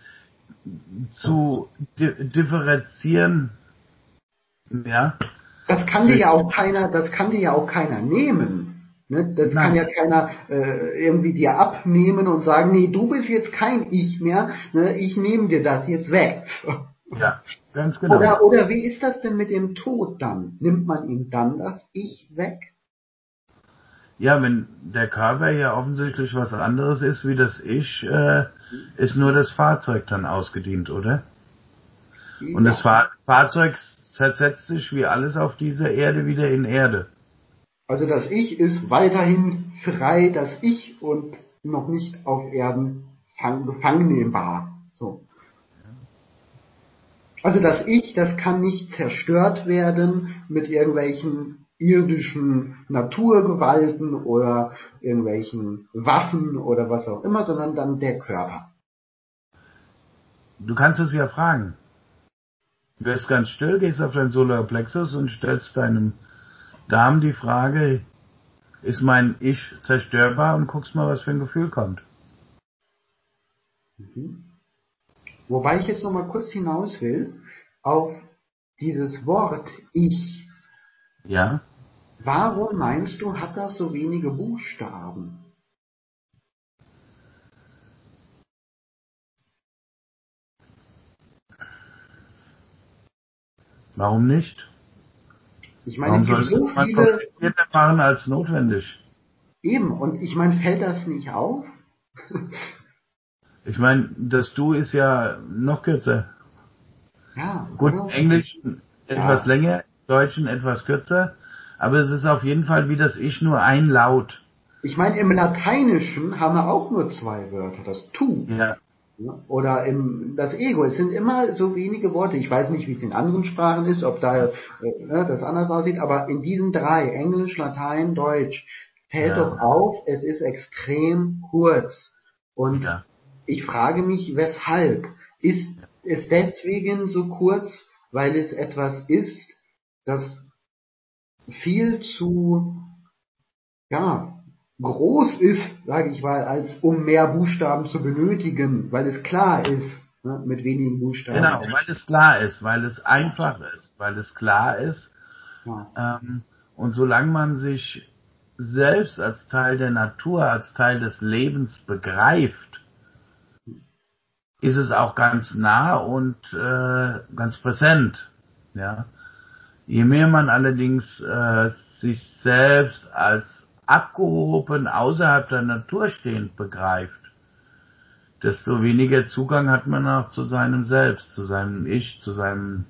zu differenzieren, ja. Das kann dir ja auch keiner, das kann dir ja auch keiner nehmen. Ne? Das Nein. kann ja keiner äh, irgendwie dir abnehmen und sagen, nee, du bist jetzt kein Ich mehr, ne? ich nehme dir das jetzt weg. Ja, ganz genau. Oder, oder wie ist das denn mit dem Tod dann? Nimmt man ihm dann das Ich weg? Ja, wenn der Körper ja offensichtlich was anderes ist wie das Ich, äh, ist nur das Fahrzeug dann ausgedient, oder? Und ja. das Fahr Fahrzeug zersetzt sich wie alles auf dieser Erde wieder in Erde. Also das Ich ist weiterhin frei, das Ich und noch nicht auf Erden gefangen nehmbar. So. Also das Ich, das kann nicht zerstört werden mit irgendwelchen irdischen Naturgewalten oder irgendwelchen Waffen oder was auch immer, sondern dann der Körper. Du kannst es ja fragen. Du wirst ganz still, gehst auf deinen Solarplexus und stellst deinem Darm die Frage, ist mein Ich zerstörbar und guckst mal, was für ein Gefühl kommt. Mhm. Wobei ich jetzt noch mal kurz hinaus will auf dieses Wort Ich. Ja. Warum meinst du, hat das so wenige Buchstaben? Warum nicht? Ich meine, Warum es gibt so viele komplizierter machen als notwendig. Eben, und ich meine, fällt das nicht auf? ich meine, das Du ist ja noch kürzer. Ja. Gut, oder? Englisch etwas ja. länger, Deutschen etwas kürzer, aber es ist auf jeden Fall wie das Ich nur ein Laut. Ich meine, im Lateinischen haben wir auch nur zwei Wörter, das Tu. Ja. Oder im, das Ego. Es sind immer so wenige Worte. Ich weiß nicht, wie es in anderen Sprachen ist, ob da äh, ne, das anders aussieht, aber in diesen drei, Englisch, Latein, Deutsch, fällt ja. doch auf, es ist extrem kurz. Und ja. ich frage mich, weshalb? Ist es deswegen so kurz, weil es etwas ist, das viel zu, ja, groß ist, sage ich mal, als um mehr Buchstaben zu benötigen, weil es klar ist, ne, mit wenigen Buchstaben. Genau, weil es klar ist, weil es einfach ist, weil es klar ist. Ja. Ähm, und solange man sich selbst als Teil der Natur, als Teil des Lebens begreift, ist es auch ganz nah und äh, ganz präsent. Ja. Je mehr man allerdings äh, sich selbst als abgehoben außerhalb der Natur stehend begreift, desto weniger Zugang hat man auch zu seinem Selbst, zu seinem Ich, zu seinem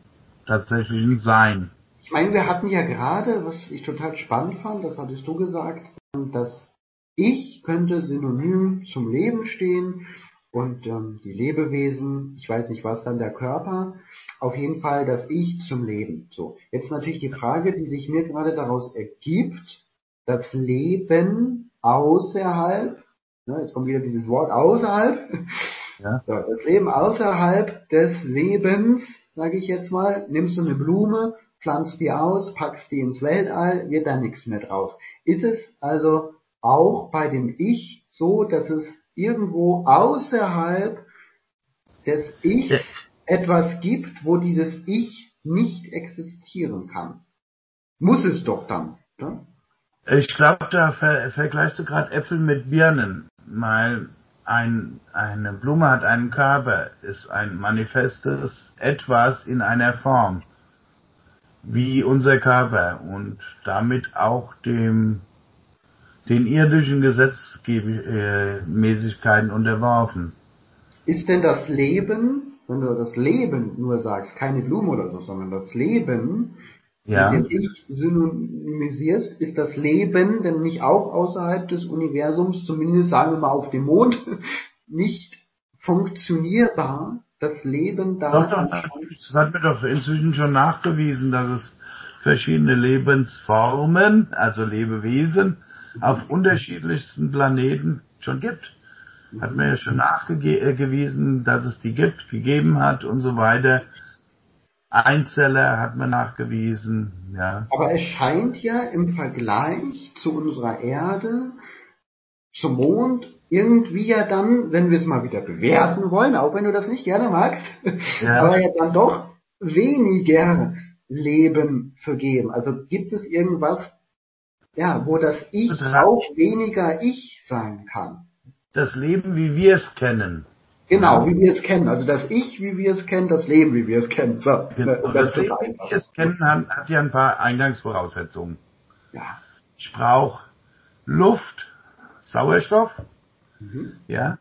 tatsächlichen Sein. Ich meine, wir hatten ja gerade, was ich total spannend fand, das hattest du gesagt, dass Ich könnte synonym zum Leben stehen und ähm, die Lebewesen, ich weiß nicht was dann der Körper, auf jeden Fall das Ich zum Leben. So, jetzt natürlich die Frage, die sich mir gerade daraus ergibt, das Leben außerhalb, ne, jetzt kommt wieder dieses Wort außerhalb, ja. so, das Leben außerhalb des Lebens, sage ich jetzt mal, nimmst du eine Blume, pflanzt die aus, packst die ins Weltall, wird da nichts mehr draus. Ist es also auch bei dem Ich so, dass es irgendwo außerhalb des Ichs ja. etwas gibt, wo dieses Ich nicht existieren kann? Muss es doch dann. Ne? Ich glaube, da ver vergleichst du gerade Äpfel mit Birnen, weil ein, eine Blume hat einen Körper, ist ein manifestes Etwas in einer Form, wie unser Körper und damit auch dem den irdischen Gesetzmäßigkeiten unterworfen. Ist denn das Leben, wenn du das Leben nur sagst, keine Blume oder so, sondern das Leben, ja. mit dem Ich synonymisierst, ist das Leben denn nicht auch außerhalb des Universums, zumindest sagen wir mal auf dem Mond, nicht funktionierbar? Das Leben da. Doch, doch, das hat mir doch inzwischen schon nachgewiesen, dass es verschiedene Lebensformen, also Lebewesen, auf unterschiedlichsten Planeten schon gibt. Hat mir ja schon nachgewiesen, dass es die gibt, gegeben hat und so weiter. Einzeller hat man nachgewiesen, ja. Aber es scheint ja im Vergleich zu unserer Erde, zum Mond, irgendwie ja dann, wenn wir es mal wieder bewerten wollen, auch wenn du das nicht gerne magst, ja. aber ja dann doch weniger Leben zu geben. Also gibt es irgendwas, ja, wo das Ich auch weniger Ich sein kann? Das Leben, wie wir es kennen. Genau, wie wir es kennen. Also das Ich, wie wir es kennen, das Leben, wie wir es kennen. So, genau, das, das Leben, wie wir es kennen, hat, hat ja ein paar Eingangsvoraussetzungen. Ja. Ich brauche Luft, Sauerstoff, mhm. ja,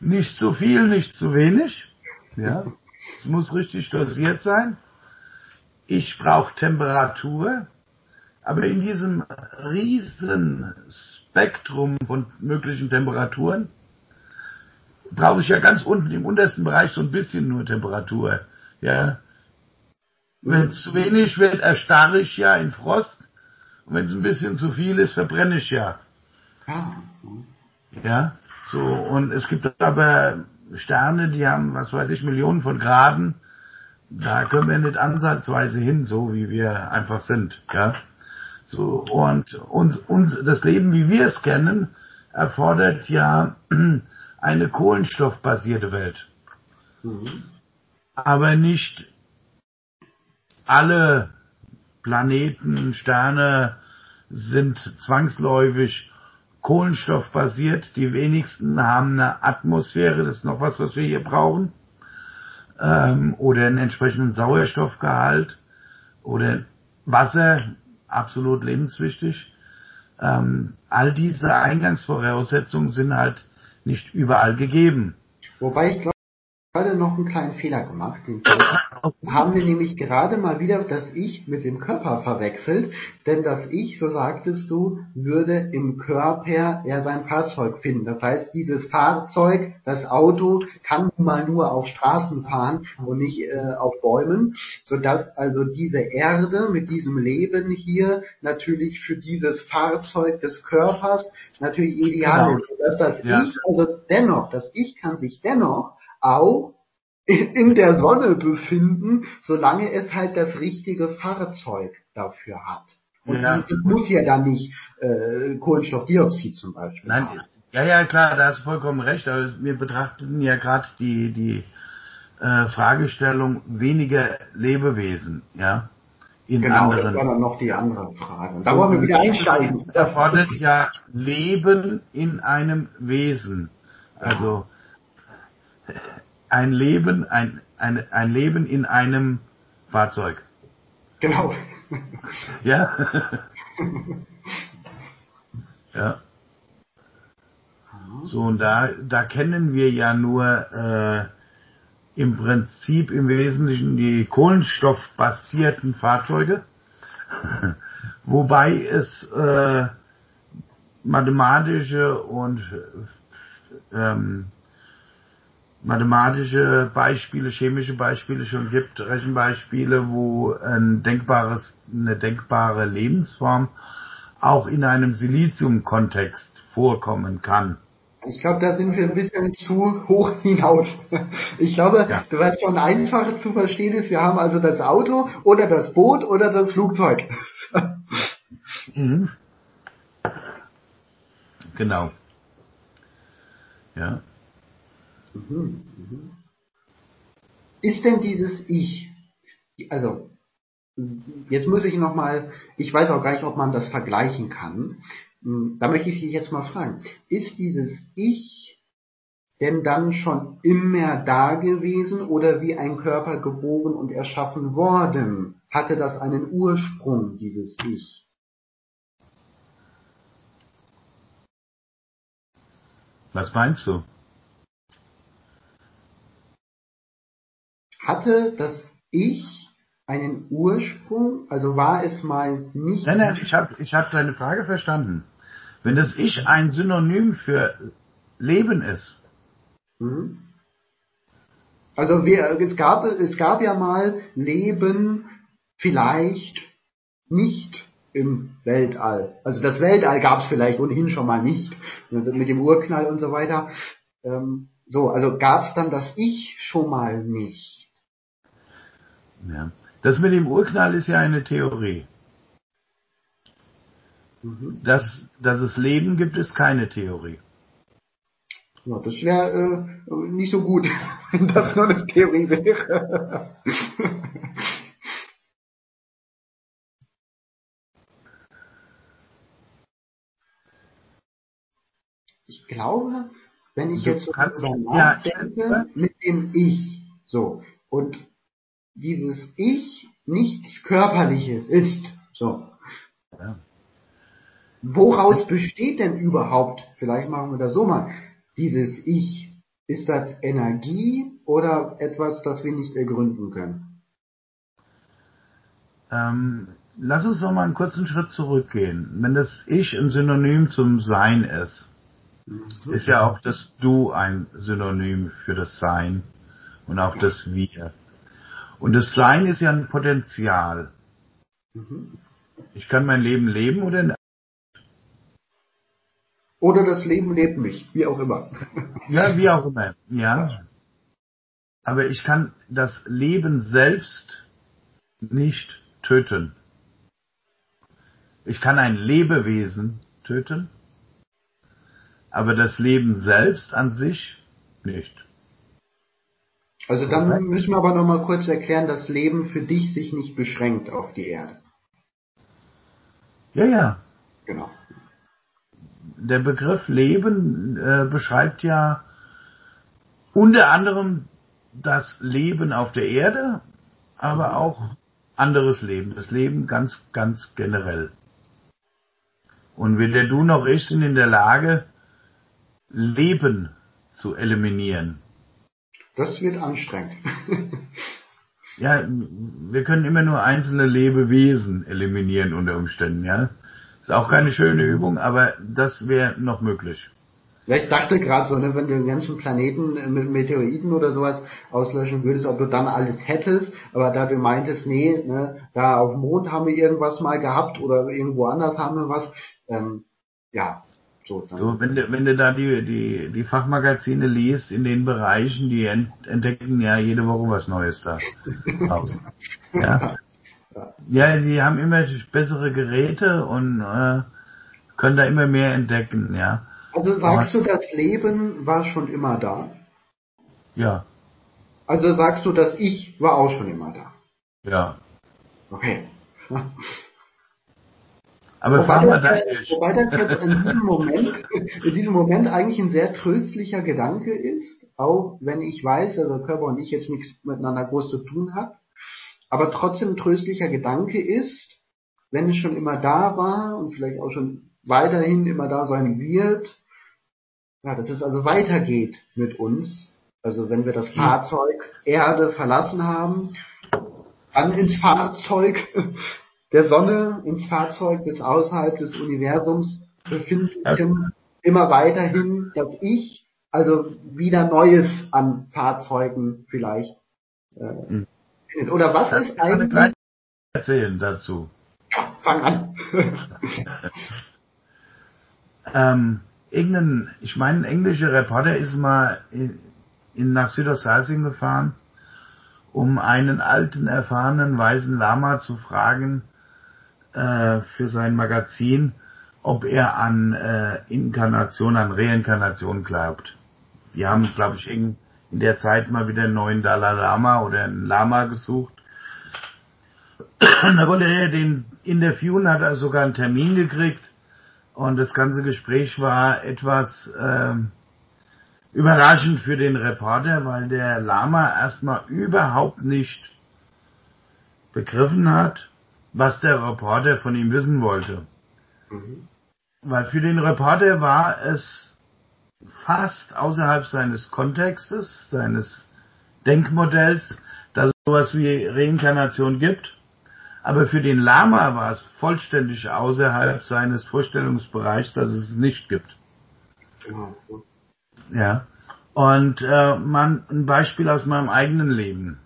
nicht zu viel, nicht zu wenig, ja, es muss richtig dosiert sein. Ich brauche Temperatur, aber in diesem riesen Spektrum von möglichen Temperaturen brauche ich ja ganz unten im untersten Bereich so ein bisschen nur Temperatur. Ja. Wenn es zu wenig wird, erstarre ich ja in Frost. Und wenn es ein bisschen zu viel ist, verbrenne ich ja. Ja. So, und es gibt aber Sterne, die haben, was weiß ich, Millionen von Graden. Da können wir nicht ansatzweise hin, so wie wir einfach sind. Ja. So, und uns, uns, das Leben, wie wir es kennen, erfordert ja eine kohlenstoffbasierte Welt. Mhm. Aber nicht alle Planeten, Sterne sind zwangsläufig kohlenstoffbasiert. Die wenigsten haben eine Atmosphäre, das ist noch was, was wir hier brauchen. Ähm, oder einen entsprechenden Sauerstoffgehalt oder Wasser, absolut lebenswichtig. Ähm, all diese Eingangsvoraussetzungen sind halt nicht überall gegeben. Wobei ich glaube, gerade noch einen kleinen Fehler gemacht. Haben wir nämlich gerade mal wieder das Ich mit dem Körper verwechselt, denn das Ich, so sagtest du, würde im Körper ja sein Fahrzeug finden. Das heißt, dieses Fahrzeug, das Auto, kann mal nur auf Straßen fahren und nicht äh, auf Bäumen, sodass also diese Erde mit diesem Leben hier natürlich für dieses Fahrzeug des Körpers natürlich ideal Genau. ist. Dass das Ja. Ich, also dennoch, das Ich kann sich dennoch auch in der Sonne befinden, solange es halt das richtige Fahrzeug dafür hat. Und Ja. dieses muss ja dann nicht äh, Kohlenstoffdioxid zum Beispiel Nein, haben. ja, ja, klar, da hast du vollkommen recht. Aber wir betrachten ja gerade die, die äh, Fragestellung weniger Lebewesen, ja, in Genau, das anderen. war dann noch die andere Frage. Da wollen wir wieder einsteigen. erfordert ja Leben in einem Wesen. Also ein Leben, ein, ein, ein Leben in einem Fahrzeug. Genau. Ja? ja. So, und da, da kennen wir ja nur äh, im Prinzip im Wesentlichen die kohlenstoffbasierten Fahrzeuge, wobei es äh, mathematische und ähm, mathematische Beispiele, chemische Beispiele schon gibt, Rechenbeispiele, wo ein denkbares, eine denkbare Lebensform auch in einem Silizium-Kontext vorkommen kann. Ich glaube, da sind wir ein bisschen zu hoch hinaus. Ich glaube, Ja. was schon einfach zu verstehen ist, wir haben also das Auto oder das Boot oder das Flugzeug. Mhm. Genau. Ja. Ist denn dieses Ich, also jetzt muss ich noch mal, ich weiß auch gar nicht, ob man das vergleichen kann. Hm, Da möchte ich dich jetzt mal fragen, ist dieses Ich denn dann schon immer da gewesen oder wie ein Körper geboren und erschaffen worden? Hatte das einen Ursprung, dieses Ich? Was meinst du? Hatte das Ich einen Ursprung? Also war es mal nicht Nein, nein, ich habe ich hab deine Frage verstanden. Wenn das Ich ein Synonym für Leben ist, Mhm. Also wir, es, gab, es gab ja mal Leben vielleicht nicht im Weltall. Also das Weltall gab es vielleicht ohnehin schon mal nicht, mit dem Urknall und so weiter. Ähm, so, also gab es dann das Ich schon mal nicht. Ja. das mit dem Urknall ist ja eine Theorie. Mhm. Dass, dass es Leben gibt, ist keine Theorie. Ja, das wäre äh, nicht so gut, wenn das nur eine Theorie wäre. Ich glaube, wenn ich Du jetzt so nachdenke, ja. mit dem Ich, so, und dieses Ich nichts Körperliches ist, so, Ja. woraus besteht denn überhaupt, vielleicht machen wir das so mal, dieses Ich? Ist das Energie oder etwas, das wir nicht ergründen können? Ähm, lass uns noch mal einen kurzen Schritt zurückgehen. Wenn das Ich ein Synonym zum Sein ist, mhm. ist ja auch das Du ein Synonym für das Sein und auch das Wir. Und das Sein ist ja ein Potenzial. Mhm. Ich kann mein Leben leben oder nicht. Oder das Leben lebt mich, wie auch immer. Ja, wie auch immer, ja. Aber ich kann das Leben selbst nicht töten. Ich kann ein Lebewesen töten, aber das Leben selbst an sich nicht. Also dann müssen wir aber noch mal kurz erklären, dass Leben für dich sich nicht beschränkt auf die Erde. Ja, ja. Genau. Der Begriff Leben äh, beschreibt ja unter anderem das Leben auf der Erde, aber auch anderes Leben, das Leben ganz, ganz generell. Und weder du noch ich sind in der Lage, Leben zu eliminieren. Das wird anstrengend. ja, wir können immer nur einzelne Lebewesen eliminieren unter Umständen, ja. Ist auch keine schöne Übung, aber das wäre noch möglich. Ja, ich dachte gerade so, ne, wenn du den ganzen Planeten mit Meteoriten oder sowas auslöschen würdest, ob du dann alles hättest, aber da du meintest, nee, ne, da auf dem Mond haben wir irgendwas mal gehabt oder irgendwo anders haben wir was, ähm, ja, so, so, wenn, du, wenn du da die, die, die Fachmagazine liest in den Bereichen, die entdecken ja jede Woche was Neues da. Ja. ja, die haben immer bessere Geräte und äh, können da immer mehr entdecken, ja. Also sagst Aber, du, das Leben war schon immer da? Ja. Also sagst du, das Ich war auch schon immer da? Ja. Okay. Aber wobei, wir das, wobei das jetzt in diesem Moment, in diesem Moment eigentlich ein sehr tröstlicher Gedanke ist, auch wenn ich weiß, also Körper und ich jetzt nichts miteinander groß zu tun hat, aber trotzdem ein tröstlicher Gedanke ist, wenn es schon immer da war und vielleicht auch schon weiterhin immer da sein wird, ja, dass es also weitergeht mit uns. Also wenn wir das Fahrzeug Erde verlassen haben, dann ins Fahrzeug der Sonne ins Fahrzeug des außerhalb des Universums befindlichen, immer weiterhin dass Ich, also wieder Neues an Fahrzeugen vielleicht äh, hm. Oder was das ist eigentlich? Erzählen dazu. Ja, fang an. ähm, irgendein, ich meine, ein englischer Reporter ist mal in, in nach Südostasien gefahren, um einen alten, erfahrenen weißen Lama zu fragen, äh, für sein Magazin, ob er an äh, Inkarnation, an Reinkarnation glaubt. Die haben, glaube ich, in, in der Zeit mal wieder einen neuen Dalai Lama oder einen Lama gesucht. da wollte er den interviewen, hat er sogar einen Termin gekriegt. Und das ganze Gespräch war etwas äh, überraschend für den Reporter, weil der Lama erstmal überhaupt nicht begriffen hat, was der Reporter von ihm wissen wollte. Mhm. Weil für den Reporter war es fast außerhalb seines Kontextes, seines Denkmodells, dass es sowas wie Reinkarnation gibt. Aber für den Lama war es vollständig außerhalb seines Vorstellungsbereichs, dass es es nicht gibt. Genau. Ja. Und äh, man, ein Beispiel aus meinem eigenen Leben.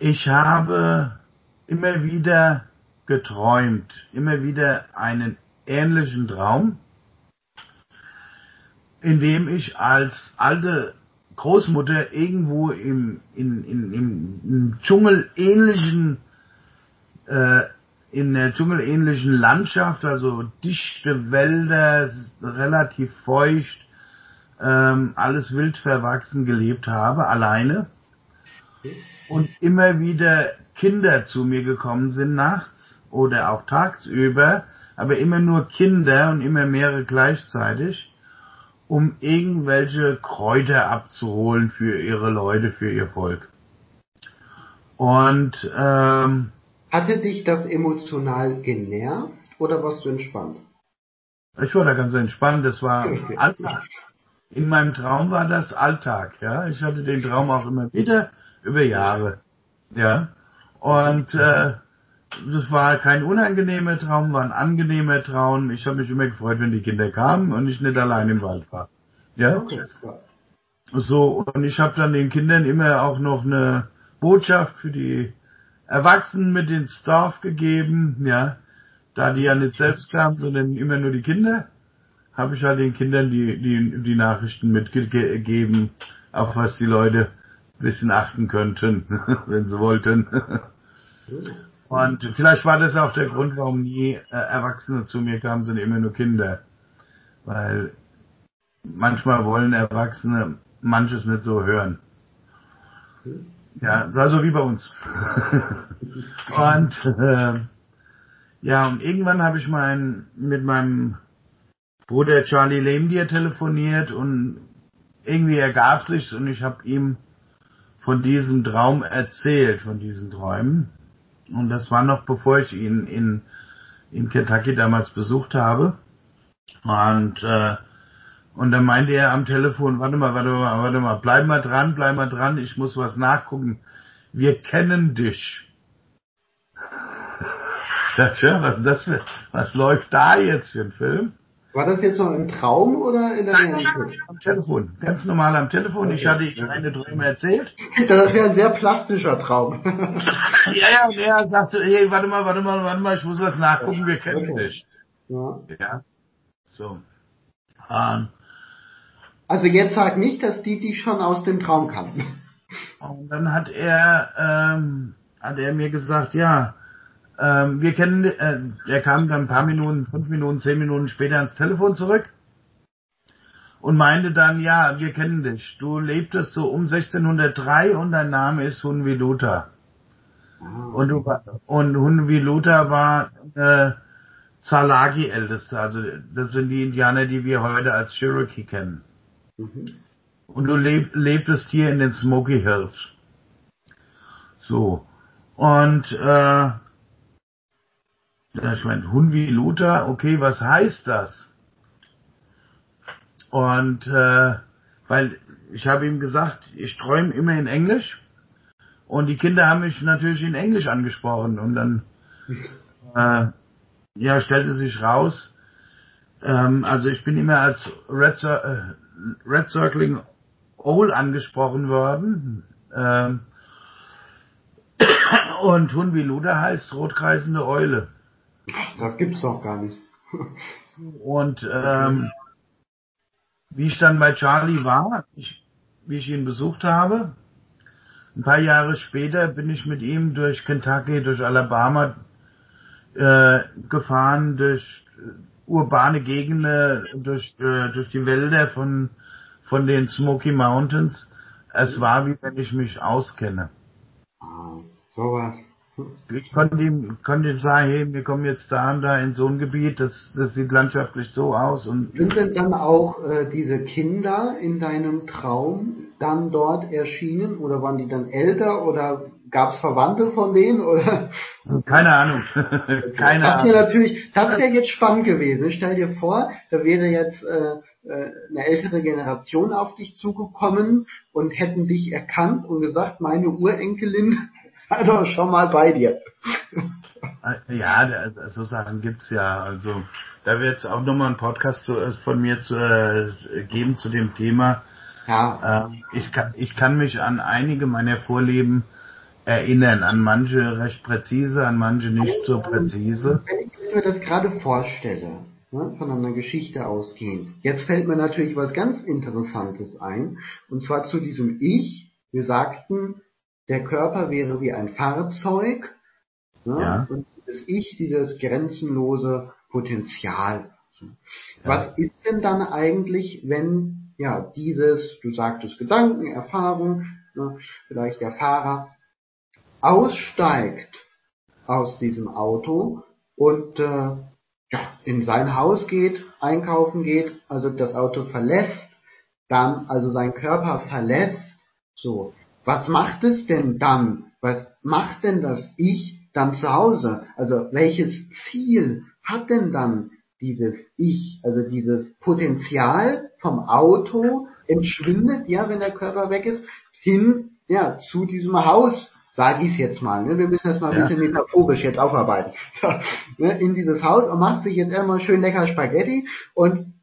Ich habe immer wieder geträumt, immer wieder einen ähnlichen Traum, in dem ich als alte Großmutter irgendwo im, in, in, im Dschungelähnlichen, äh, in der dschungelähnlichen Landschaft, also dichte Wälder, relativ feucht, ähm, alles wild verwachsen gelebt habe, alleine. Und immer wieder Kinder zu mir gekommen sind nachts oder auch tagsüber, aber immer nur Kinder und immer mehrere gleichzeitig, um irgendwelche Kräuter abzuholen für ihre Leute, für ihr Volk. Und ähm, hatte dich das emotional genervt oder warst du entspannt? Ich war da ganz entspannt. Das war Alltag. In meinem Traum war das Alltag. Ja, ich hatte den Traum auch immer wieder über Jahre. Ja, und äh, das war kein unangenehmer Traum, war ein angenehmer Traum. Ich habe mich immer gefreut, wenn die Kinder kamen und ich nicht allein im Wald war. Ja. Okay. So, und ich habe dann den Kindern immer auch noch eine Botschaft für die Erwachsenen mit ins Dorf gegeben, ja. Da die ja nicht selbst kamen, sondern immer nur die Kinder, habe ich halt den Kindern die, die, die Nachrichten mitgegeben, auf was die Leute bisschen achten könnten, wenn sie wollten. Und vielleicht war das auch der Grund, warum nie äh, Erwachsene zu mir kamen, sondern immer nur Kinder. Weil manchmal wollen Erwachsene manches nicht so hören. Ja, also wie bei uns. und äh, ja, und irgendwann habe ich mein, mit meinem Bruder Charlie Lemdier telefoniert und irgendwie ergab sich's und ich habe ihm von diesem Traum erzählt, von diesen Träumen. Und das war noch bevor ich ihn in, in Kentucky damals besucht habe. Und, äh, und dann meinte er am Telefon, warte mal, warte mal, warte mal, bleib mal dran, bleib mal dran, ich muss was nachgucken. Wir kennen dich. Das, ja, was, das was läuft da jetzt für ein Film? War das jetzt noch im Traum oder in der Realität? Am Telefon, ganz normal am Telefon. Ich hatte ihm eine Träume erzählt. Das wäre ein sehr plastischer Traum. ja, ja, und er sagte, hey, warte mal, warte mal, warte mal, ich muss was nachgucken, wir kennen okay. dich. Ja. ja. So. Um, also jetzt sag nicht, dass die dich schon aus dem Traum kannten. Und dann hat er, ähm, hat er mir gesagt, ja, ähm, wir kennen, äh, der kam dann ein paar Minuten, fünf Minuten, zehn Minuten später ans Telefon zurück und meinte dann, ja, wir kennen dich. Du lebtest so um 1603 und dein Name ist Hunvi Luther. Ah. Und, du, und Hunvi Luther war äh, Zalagi-Älteste, also das sind die Indianer, die wir heute als Cherokee kennen. Mhm. Und du leb, lebtest hier in den Smoky Hills. So. Und äh, ich meine, Hunvi Luther, okay, was heißt das? Und äh, weil ich habe ihm gesagt, ich träume immer in Englisch und die Kinder haben mich natürlich in Englisch angesprochen und dann äh, ja stellte sich raus, ähm, also ich bin immer als Red, äh, Red Circling Owl angesprochen worden. Ähm, und Hunvi Luther heißt rotkreisende Eule. Das gibt's doch gar nicht. Und ähm, wie ich dann bei Charlie war, ich, wie ich ihn besucht habe, ein paar Jahre später bin ich mit ihm durch Kentucky, durch Alabama äh, gefahren, durch urbane Gegenden, durch, äh, durch die Wälder von, von den Smoky Mountains. Es war wie wenn ich mich auskenne. Ah, sowas. Ich konnte ihm, konnte ihm sagen, hey, wir kommen jetzt da und da in so ein Gebiet, das, das sieht landschaftlich so aus. Und Sind denn dann auch äh, diese Kinder in deinem Traum dann dort erschienen oder waren die dann älter oder gab es Verwandte von denen oder? Keine Ahnung. Keine das Ahnung. natürlich, das wäre jetzt spannend gewesen. Stell dir vor, da wäre jetzt äh, äh, eine ältere Generation auf dich zugekommen und hätten dich erkannt und gesagt, meine Urenkelin also schon mal bei dir. Äh, ja, so Sachen gibt's ja. Also da wird es auch nochmal einen Podcast zu, äh, von mir zu, äh, geben zu dem Thema. Ja. Äh, ich, kann, ich kann mich an einige meiner Vorleben erinnern, an manche recht präzise, an manche nicht so präzise. Wenn ich mir das gerade vorstelle, ne, von einer Geschichte ausgehend, jetzt fällt mir natürlich was ganz Interessantes ein, und zwar zu diesem Ich. Wir sagten, der Körper wäre wie ein Fahrzeug ne? ja. und das Ich, dieses grenzenlose Potenzial. Ja. Was ist denn dann eigentlich, wenn ja dieses, du sagtest Gedanken, Erfahrung, ne, vielleicht der Fahrer aussteigt aus diesem Auto und äh, ja, in sein Haus geht, einkaufen geht, also das Auto verlässt, dann also sein Körper verlässt, so, was macht es denn dann? Was macht denn das Ich dann zu Hause? Also welches Ziel hat denn dann dieses Ich, also dieses Potenzial vom Auto entschwindet, ja, wenn der Körper weg ist, hin, ja, zu diesem Haus, sage ich jetzt mal. Ne? Wir müssen das mal ein ja. bisschen metaphorisch jetzt aufarbeiten. ne? In dieses Haus und macht sich jetzt erstmal schön lecker Spaghetti und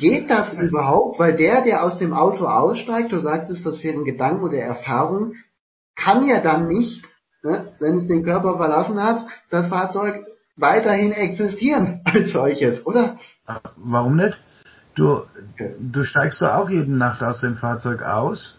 Geht das überhaupt? Weil der, der aus dem Auto aussteigt, du sagtest, das wären Gedanken oder Erfahrungen, kann ja dann nicht, ne, wenn es den Körper verlassen hat, das Fahrzeug weiterhin existieren als solches, oder? Warum nicht? Du, du steigst doch auch jede Nacht aus dem Fahrzeug aus,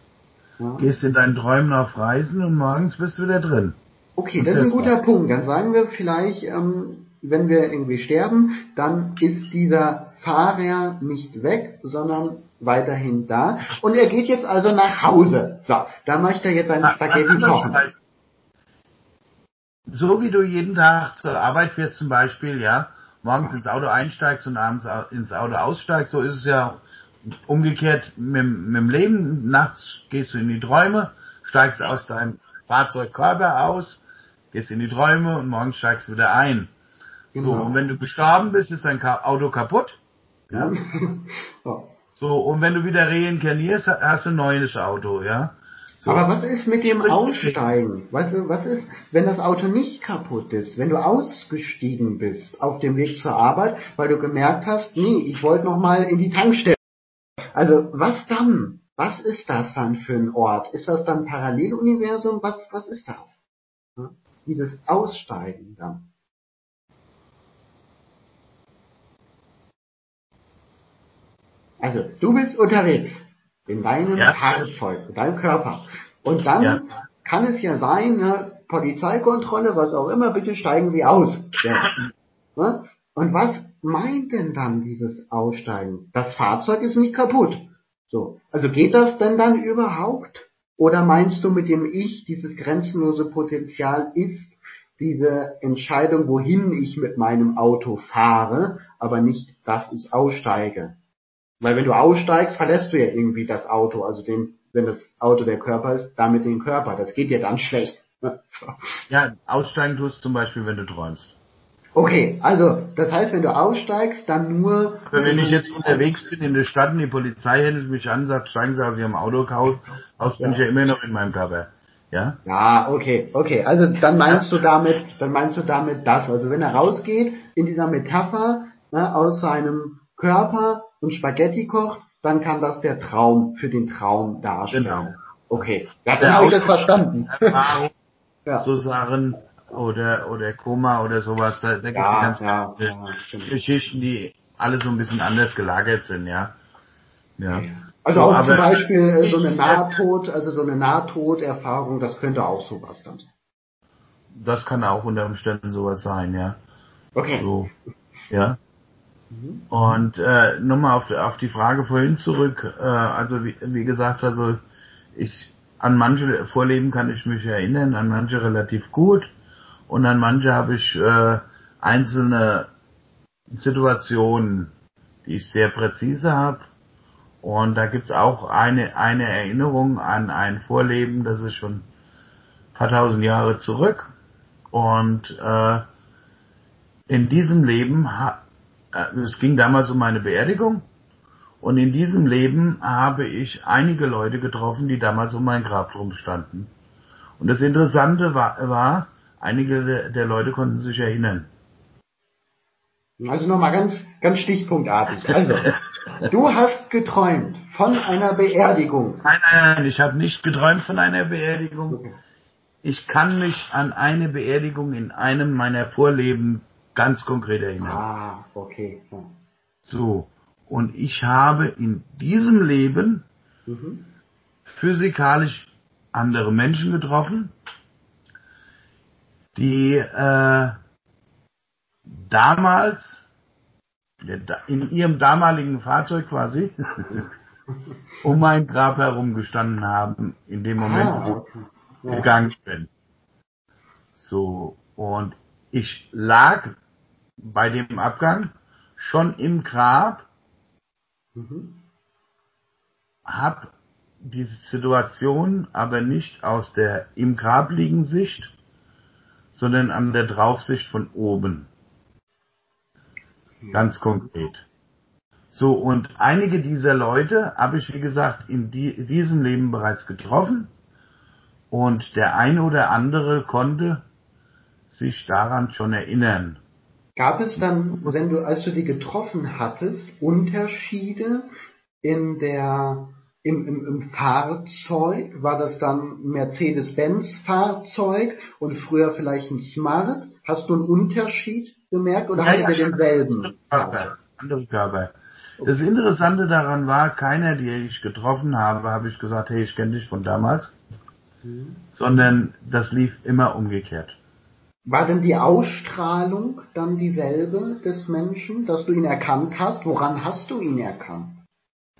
ja. gehst in deinen Träumen auf Reisen und morgens bist du wieder drin. Okay, das, das ist ein guter Punkt. Dann sagen wir vielleicht, ähm, wenn wir irgendwie sterben, dann ist dieser Fahrer nicht weg, sondern weiterhin da. Und er geht jetzt also nach Hause. So, da möchte er jetzt seine Spaghetti kochen. So wie du jeden Tag zur Arbeit fährst zum Beispiel, ja, morgens ins Auto einsteigst und abends ins Auto aussteigst, so ist es ja umgekehrt mit, mit dem Leben. Nachts gehst du in die Träume, steigst aus deinem Fahrzeugkörper aus, gehst in die Träume und morgens steigst du wieder ein. So, genau. und wenn du gestorben bist, ist dein Auto kaputt. Ja? ja. So, und wenn du wieder reinkarnierst, hast du ein neues Auto, ja. So. Aber was ist mit dem Aussteigen? Was, was ist, wenn das Auto nicht kaputt ist? Wenn du ausgestiegen bist auf dem Weg zur Arbeit, weil du gemerkt hast, nee, ich wollte noch mal in die Tankstelle. Also, was dann? Was ist das dann für ein Ort? Ist das dann Paralleluniversum? Was, was ist das? Dieses Aussteigen dann. Also, du bist unterwegs in deinem ja. Fahrzeug, in deinem Körper. Und dann ja. kann es ja sein, ne, Polizeikontrolle, was auch immer, bitte steigen Sie aus. Ja. Ne? Und was meint denn dann dieses Aussteigen? Das Fahrzeug ist nicht kaputt. So. Also geht das denn dann überhaupt? Oder meinst du mit dem Ich, dieses grenzenlose Potenzial ist diese Entscheidung, wohin ich mit meinem Auto fahre, aber nicht, dass ich aussteige? Weil wenn du aussteigst, verlässt du ja irgendwie das Auto, also den, wenn das Auto der Körper ist, damit den Körper. Das geht ja dann schlecht. Ja, aussteigen tust du zum Beispiel, wenn du träumst. Okay, also das heißt, wenn du aussteigst, dann nur. Aber wenn ich jetzt unterwegs bin in der Stadt und die Polizei hält mich an, sagt, steigen Sie aus Ihrem Auto aus, bin ja. ich ja immer noch in meinem Körper. Ja? Ja, okay, okay. Also dann meinst du damit, dann meinst du damit das. Also wenn er rausgeht in dieser Metapher ne, aus seinem Körper und Spaghetti kocht, dann kann das der Traum für den Traum darstellen. Genau. Okay, ja, dann habe ich das verstanden. Erfahrung, ja. so Sachen oder oder Koma oder sowas, da, da gibt es ja, ganz ja, ja, Geschichten, die alle so ein bisschen anders gelagert sind, ja. Ja. Also so, auch zum Beispiel äh, so eine Nahtod, also so eine Nahtoderfahrung, das könnte auch sowas dann sein. Das kann auch unter Umständen sowas sein, ja. Okay. So, ja. Mhm. Und äh, nochmal auf, auf die Frage vorhin zurück, äh, also wie, wie gesagt, also ich an manche Vorleben kann ich mich erinnern, an manche relativ gut und an manche habe ich äh, einzelne Situationen, die ich sehr präzise habe. Und da gibt's auch eine, eine Erinnerung an ein Vorleben, das ist schon ein paar tausend Jahre zurück. Und äh, in diesem Leben äh, es ging damals um meine Beerdigung. Und in diesem Leben habe ich einige Leute getroffen, die damals um mein Grab drum standen. Und das Interessante war, war einige der Leute konnten sich erinnern. Also nochmal ganz, ganz stichpunktartig. Also, du hast geträumt von einer Beerdigung. Nein, nein, nein, ich habe nicht geträumt von einer Beerdigung. Ich kann mich an eine Beerdigung in einem meiner Vorleben ganz konkret erinnern. Ah, okay. Ja. So. Und ich habe in diesem Leben mhm. physikalisch andere Menschen getroffen, die äh, damals in ihrem damaligen Fahrzeug quasi um mein Grab herum gestanden haben, in dem Moment, ah, okay. wo ich gegangen bin. So, und ich lag bei dem Abgang schon im Grab, mhm. hab diese Situation aber nicht aus der im Grab liegen Sicht, sondern an der Draufsicht von oben. Ganz konkret. So, und einige dieser Leute habe ich, wie gesagt, in die, diesem Leben bereits getroffen. Und der eine oder andere konnte sich daran schon erinnern. Gab es dann, wenn du, als du die getroffen hattest, Unterschiede in der, im, im, im Fahrzeug? War das dann Mercedes-Benz-Fahrzeug und früher vielleicht ein Smart? Hast du einen Unterschied gemerkt oder ja, hattet ihr denselben? Körper, andere Körper. Das Interessante daran war, keiner, die ich getroffen habe, habe ich gesagt, hey, ich kenne dich von damals, mhm. sondern das lief immer umgekehrt. War denn die Ausstrahlung dann dieselbe des Menschen, dass du ihn erkannt hast? Woran hast du ihn erkannt?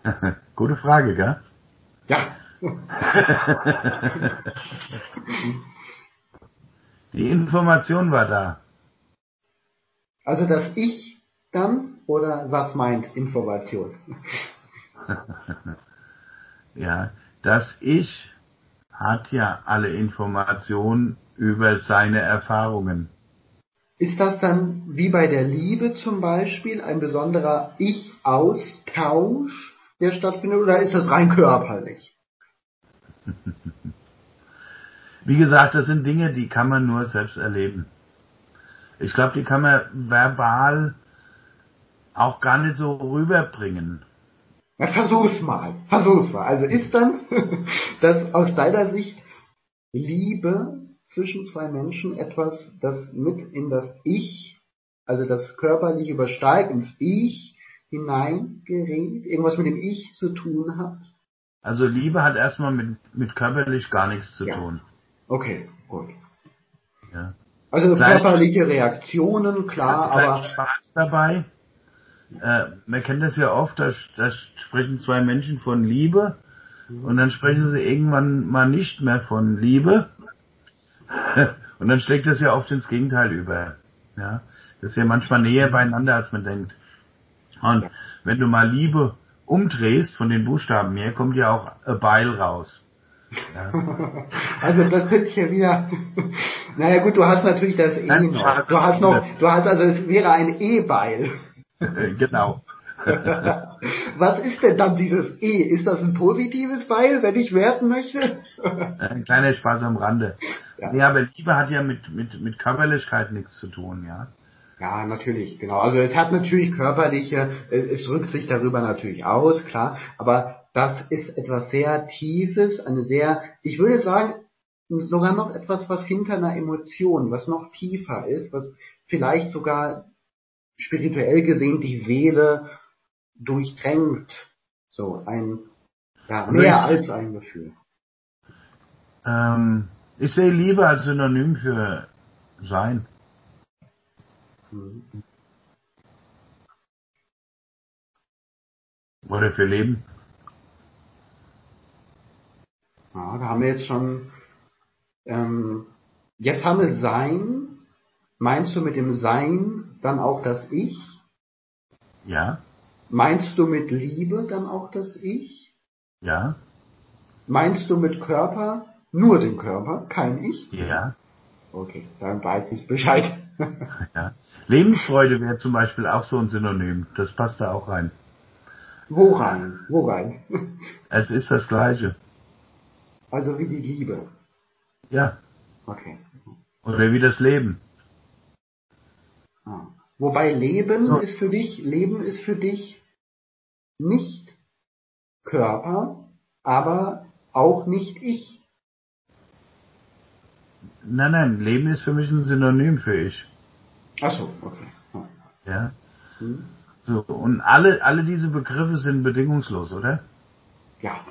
Gute Frage, gell? Ja. die Information war da. Also das Ich dann oder was meint Information? ja, das Ich hat ja alle Informationen über seine Erfahrungen. Ist das dann wie bei der Liebe zum Beispiel ein besonderer Ich-Austausch, der stattfindet, oder ist das rein körperlich? Wie gesagt, das sind Dinge, die kann man nur selbst erleben. Ich glaube, die kann man verbal auch gar nicht so rüberbringen. Na, versuch's mal. Versuch's mal. Also ist dann das aus deiner Sicht Liebe zwischen zwei Menschen etwas, das mit in das Ich, also das körperlich übersteigt, ins Ich hineingerät, irgendwas mit dem Ich zu tun hat? Also Liebe hat erstmal mit, mit körperlich gar nichts zu ja. tun. Okay, gut. Ja. Also Vielleicht, körperliche Reaktionen, klar, aber. Spaß dabei. Äh, man kennt das ja oft, da, da sprechen zwei Menschen von Liebe mhm. und dann sprechen sie irgendwann mal nicht mehr von Liebe. und dann schlägt das ja oft ins Gegenteil über. Ja, das ist ja manchmal näher beieinander, als man denkt. Und wenn du mal Liebe umdrehst von den Buchstaben her, kommt ja auch a Beil raus. Ja. Also das sind ja wieder. Naja gut, du hast natürlich das E noch. Du hast noch, du hast also es wäre ein E-Beil. genau. Was ist denn dann dieses E? Ist das ein positives Beil, wenn ich werten möchte? ein kleiner Spaß am Rande. Ja. ja, aber Liebe hat ja mit, mit, mit Körperlichkeit nichts zu tun, ja. Ja, natürlich, genau. Also es hat natürlich körperliche, es rückt sich darüber natürlich aus, klar, aber das ist etwas sehr Tiefes, eine sehr, ich würde sagen, sogar noch etwas, was hinter einer Emotion, was noch tiefer ist, was vielleicht sogar spirituell gesehen die Seele durchdrängt. So ein, ja, mehr ich, als ein Gefühl. Ähm, ich sehe Liebe als Synonym für Sein. Mhm. Oder für Leben. Ja, da haben wir jetzt schon, ähm, jetzt haben wir Sein. Meinst du mit dem Sein dann auch das Ich? Ja. Meinst du mit Liebe dann auch das Ich? Ja. Meinst du mit Körper nur den Körper, kein Ich? Ja. Okay, dann weiß ich Bescheid. ja. Lebensfreude wäre zum Beispiel auch so ein Synonym. Das passt da auch rein. Wo rein? Wo rein? es ist das Gleiche. Also wie die Liebe. Ja. Okay. Oder wie das Leben. Ah. Wobei Leben so. ist für dich, Leben ist für dich nicht Körper, aber auch nicht ich. Nein, nein, Leben ist für mich ein Synonym für ich. Ach so, okay. Ja. Hm. So, und alle, alle diese Begriffe sind bedingungslos, oder? Ja.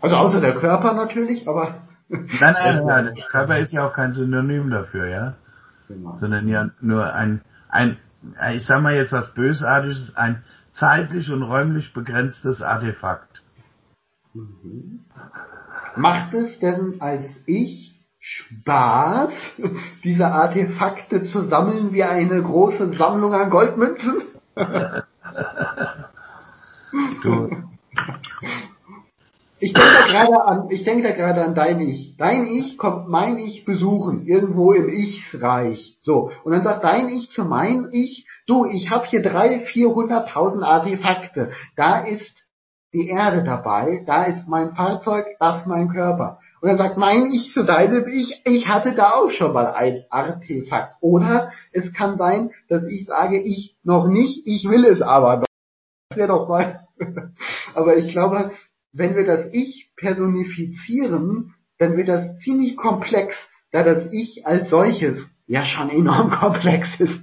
Also außer der Körper natürlich, aber. Nein, nein, nein, der Körper ist ja auch kein Synonym dafür, ja. Genau. Sondern ja nur ein, ein, ich sag mal jetzt was Bösartiges, ein zeitlich und räumlich begrenztes Artefakt. Mhm. Macht es denn als ich Spaß, diese Artefakte zu sammeln wie eine große Sammlung an Goldmünzen? du. Ich denke da gerade an, ich denke da gerade an dein Ich. Dein Ich kommt mein Ich besuchen, irgendwo im Ich-Reich. So. Und dann sagt dein Ich zu mein Ich, du, ich habe hier drei, vierhunderttausend Artefakte. Da ist die Erde dabei, da ist mein Fahrzeug, das ist mein Körper. Und er sagt mein Ich zu deinem Ich, ich hatte da auch schon mal ein Artefakt. Oder es kann sein, dass ich sage, ich noch nicht, ich will es aber noch. Das wäre doch mal. aber ich glaube, wenn wir das Ich personifizieren, dann wird das ziemlich komplex, da das Ich als solches ja schon enorm komplex ist.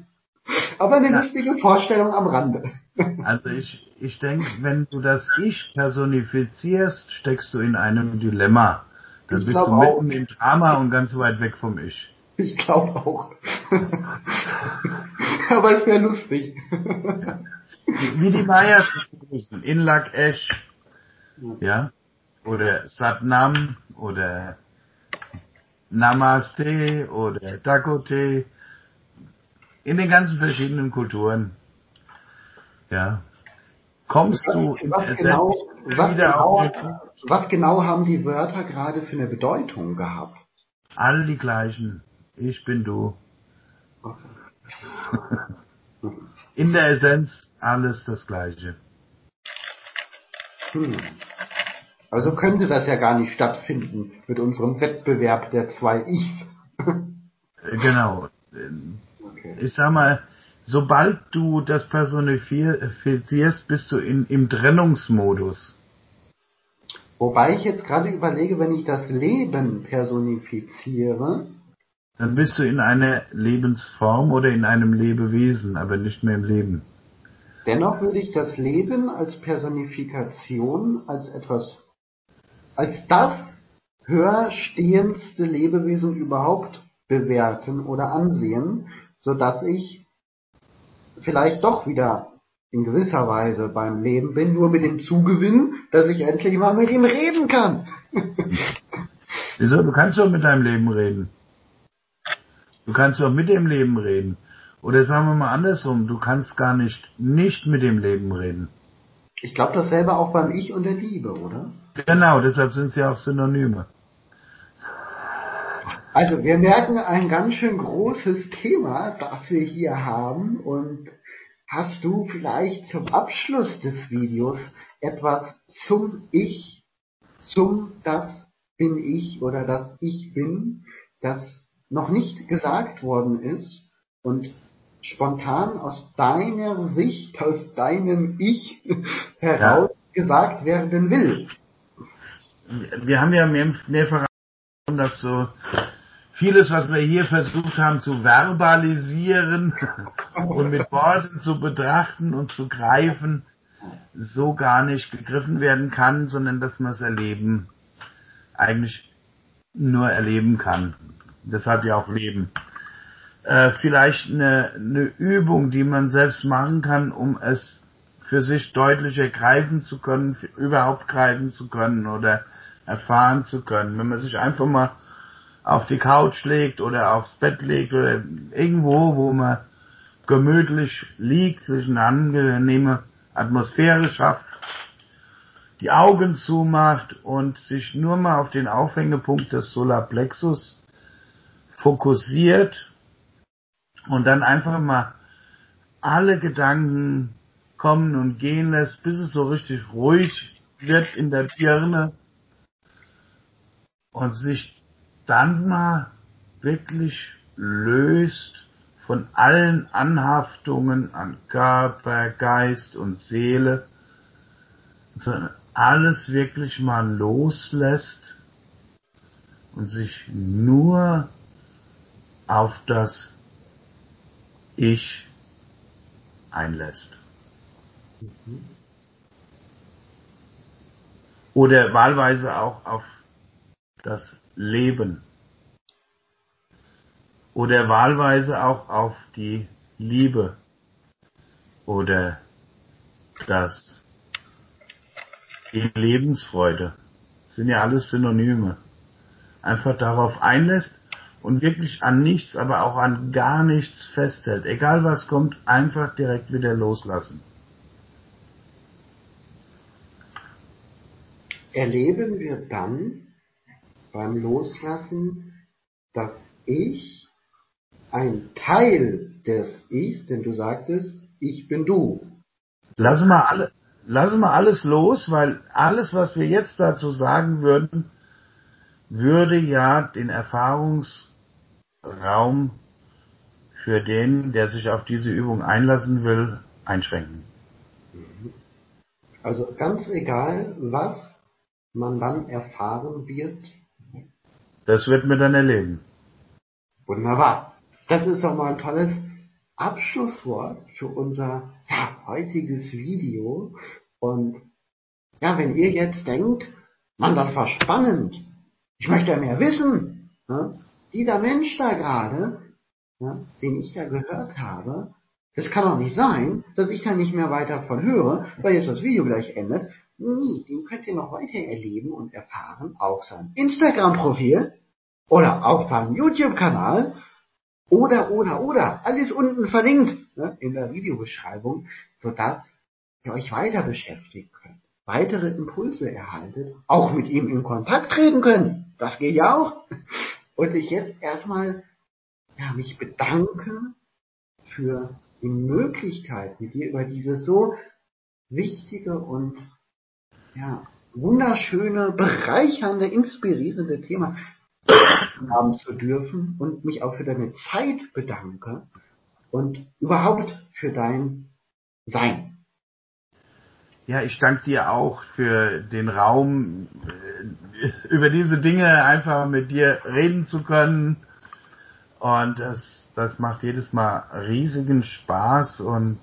Aber eine ja. lustige Vorstellung am Rande. Also ich, ich denke, wenn du das Ich personifizierst, steckst du in einem Dilemma. Dann ich bist du mitten auch. im Drama und ganz weit weg vom Ich. Ich glaube auch. Aber es wäre lustig. Wie die Mayas begrüßen. In Lakesh. Ja. Oder Satnam oder Namaste oder Dakote. In den ganzen verschiedenen Kulturen. Ja. Kommst du was genau, was genau, was genau haben die Wörter gerade für eine Bedeutung gehabt? Alle die gleichen. Ich bin du. In der Essenz alles das Gleiche. Hm. Also könnte das ja gar nicht stattfinden mit unserem Wettbewerb der zwei Ichs. genau. Okay. Ich sag mal, sobald du das personifizierst, bist du in, im Trennungsmodus. Wobei ich jetzt gerade überlege, wenn ich das Leben personifiziere. Dann bist du in einer Lebensform oder in einem Lebewesen, aber nicht mehr im Leben. Dennoch würde ich das Leben als Personifikation, als etwas, als das höher stehendste Lebewesen überhaupt bewerten oder ansehen, so dass ich vielleicht doch wieder in gewisser Weise beim Leben bin, nur mit dem Zugewinn, dass ich endlich mal mit ihm reden kann. Wieso? Du kannst doch mit deinem Leben reden. Du kannst doch mit dem Leben reden. Oder sagen wir mal andersrum, du kannst gar nicht nicht mit dem Leben reden. Ich glaube dasselbe auch beim Ich und der Liebe, oder? Genau, deshalb sind sie auch Synonyme. Also wir merken ein ganz schön großes Thema, das wir hier haben und hast du vielleicht zum Abschluss des Videos etwas zum Ich, zum das bin ich oder das ich bin, das noch nicht gesagt worden ist und spontan aus deiner Sicht, aus deinem Ich heraus ja. gesagt werden will. Wir haben ja mehr, mehrfach das so vieles, was wir hier versucht haben zu verbalisieren und mit Worten zu betrachten und zu greifen, so gar nicht gegriffen werden kann, sondern dass man es erleben, eigentlich nur erleben kann. Deshalb ja auch leben. Äh, vielleicht eine, eine Übung, die man selbst machen kann, um es für sich deutlicher greifen zu können, überhaupt greifen zu können oder erfahren zu können. Wenn man sich einfach mal auf die Couch legt oder aufs Bett legt oder irgendwo, wo man gemütlich liegt, sich eine angenehme Atmosphäre schafft, die Augen zumacht und sich nur mal auf den Aufhängepunkt des Solarplexus fokussiert und dann einfach mal alle Gedanken kommen und gehen lässt, bis es so richtig ruhig wird in der Birne. Und sich dann mal wirklich löst von allen Anhaftungen an Körper, Geist und Seele, sondern alles wirklich mal loslässt und sich nur auf das Ich einlässt. Oder wahlweise auch auf das Leben. Oder wahlweise auch auf die Liebe oder das die Lebensfreude. Das sind ja alles Synonyme. Einfach darauf einlässt und wirklich an nichts, aber auch an gar nichts festhält. Egal was kommt, einfach direkt wieder loslassen. Erleben wir dann, beim Loslassen, dass ich ein Teil des Ichs, denn du sagtest, ich bin du. Lass mal alle, lassen wir alles los, weil alles, was wir jetzt dazu sagen würden, würde ja den Erfahrungsraum für den, der sich auf diese Übung einlassen will, einschränken. Also ganz egal, was man dann erfahren wird. Das wird man dann erleben. Wunderbar. Das ist doch mal ein tolles Abschlusswort für unser ja, heutiges Video. Und ja, wenn ihr jetzt denkt, Mann, das war spannend, ich möchte mehr wissen, ne? Dieser Mensch da gerade, ne, den ich da gehört habe, das kann doch nicht sein, dass ich da nicht mehr weiter von höre, weil jetzt das Video gleich endet. Nee, den könnt ihr noch weiter erleben und erfahren auf seinem Instagram-Profil oder auf seinem YouTube-Kanal oder, oder, oder. Alles unten verlinkt ne, in der Videobeschreibung, sodass ihr euch weiter beschäftigen könnt, weitere Impulse erhaltet, auch mit ihm in Kontakt treten könnt. Das geht ja auch. Und ich jetzt erstmal ja, mich bedanke für die Möglichkeit, mit dir über dieses so wichtige und ja, wunderschöne, bereichernde, inspirierende Thema haben zu dürfen und mich auch für deine Zeit bedanke und überhaupt für dein Sein. Ja, ich danke dir auch für den Raum, äh, über diese Dinge einfach mit dir reden zu können. Und das, das macht jedes Mal riesigen Spaß. Und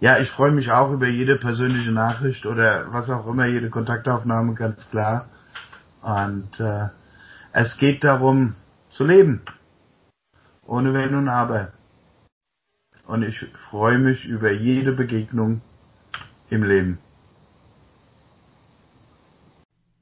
ja, ich freue mich auch über jede persönliche Nachricht oder was auch immer, jede Kontaktaufnahme, ganz klar. Und äh, es geht darum zu leben. Ohne Wenn und Aber. Und ich freue mich über jede Begegnung im Leben.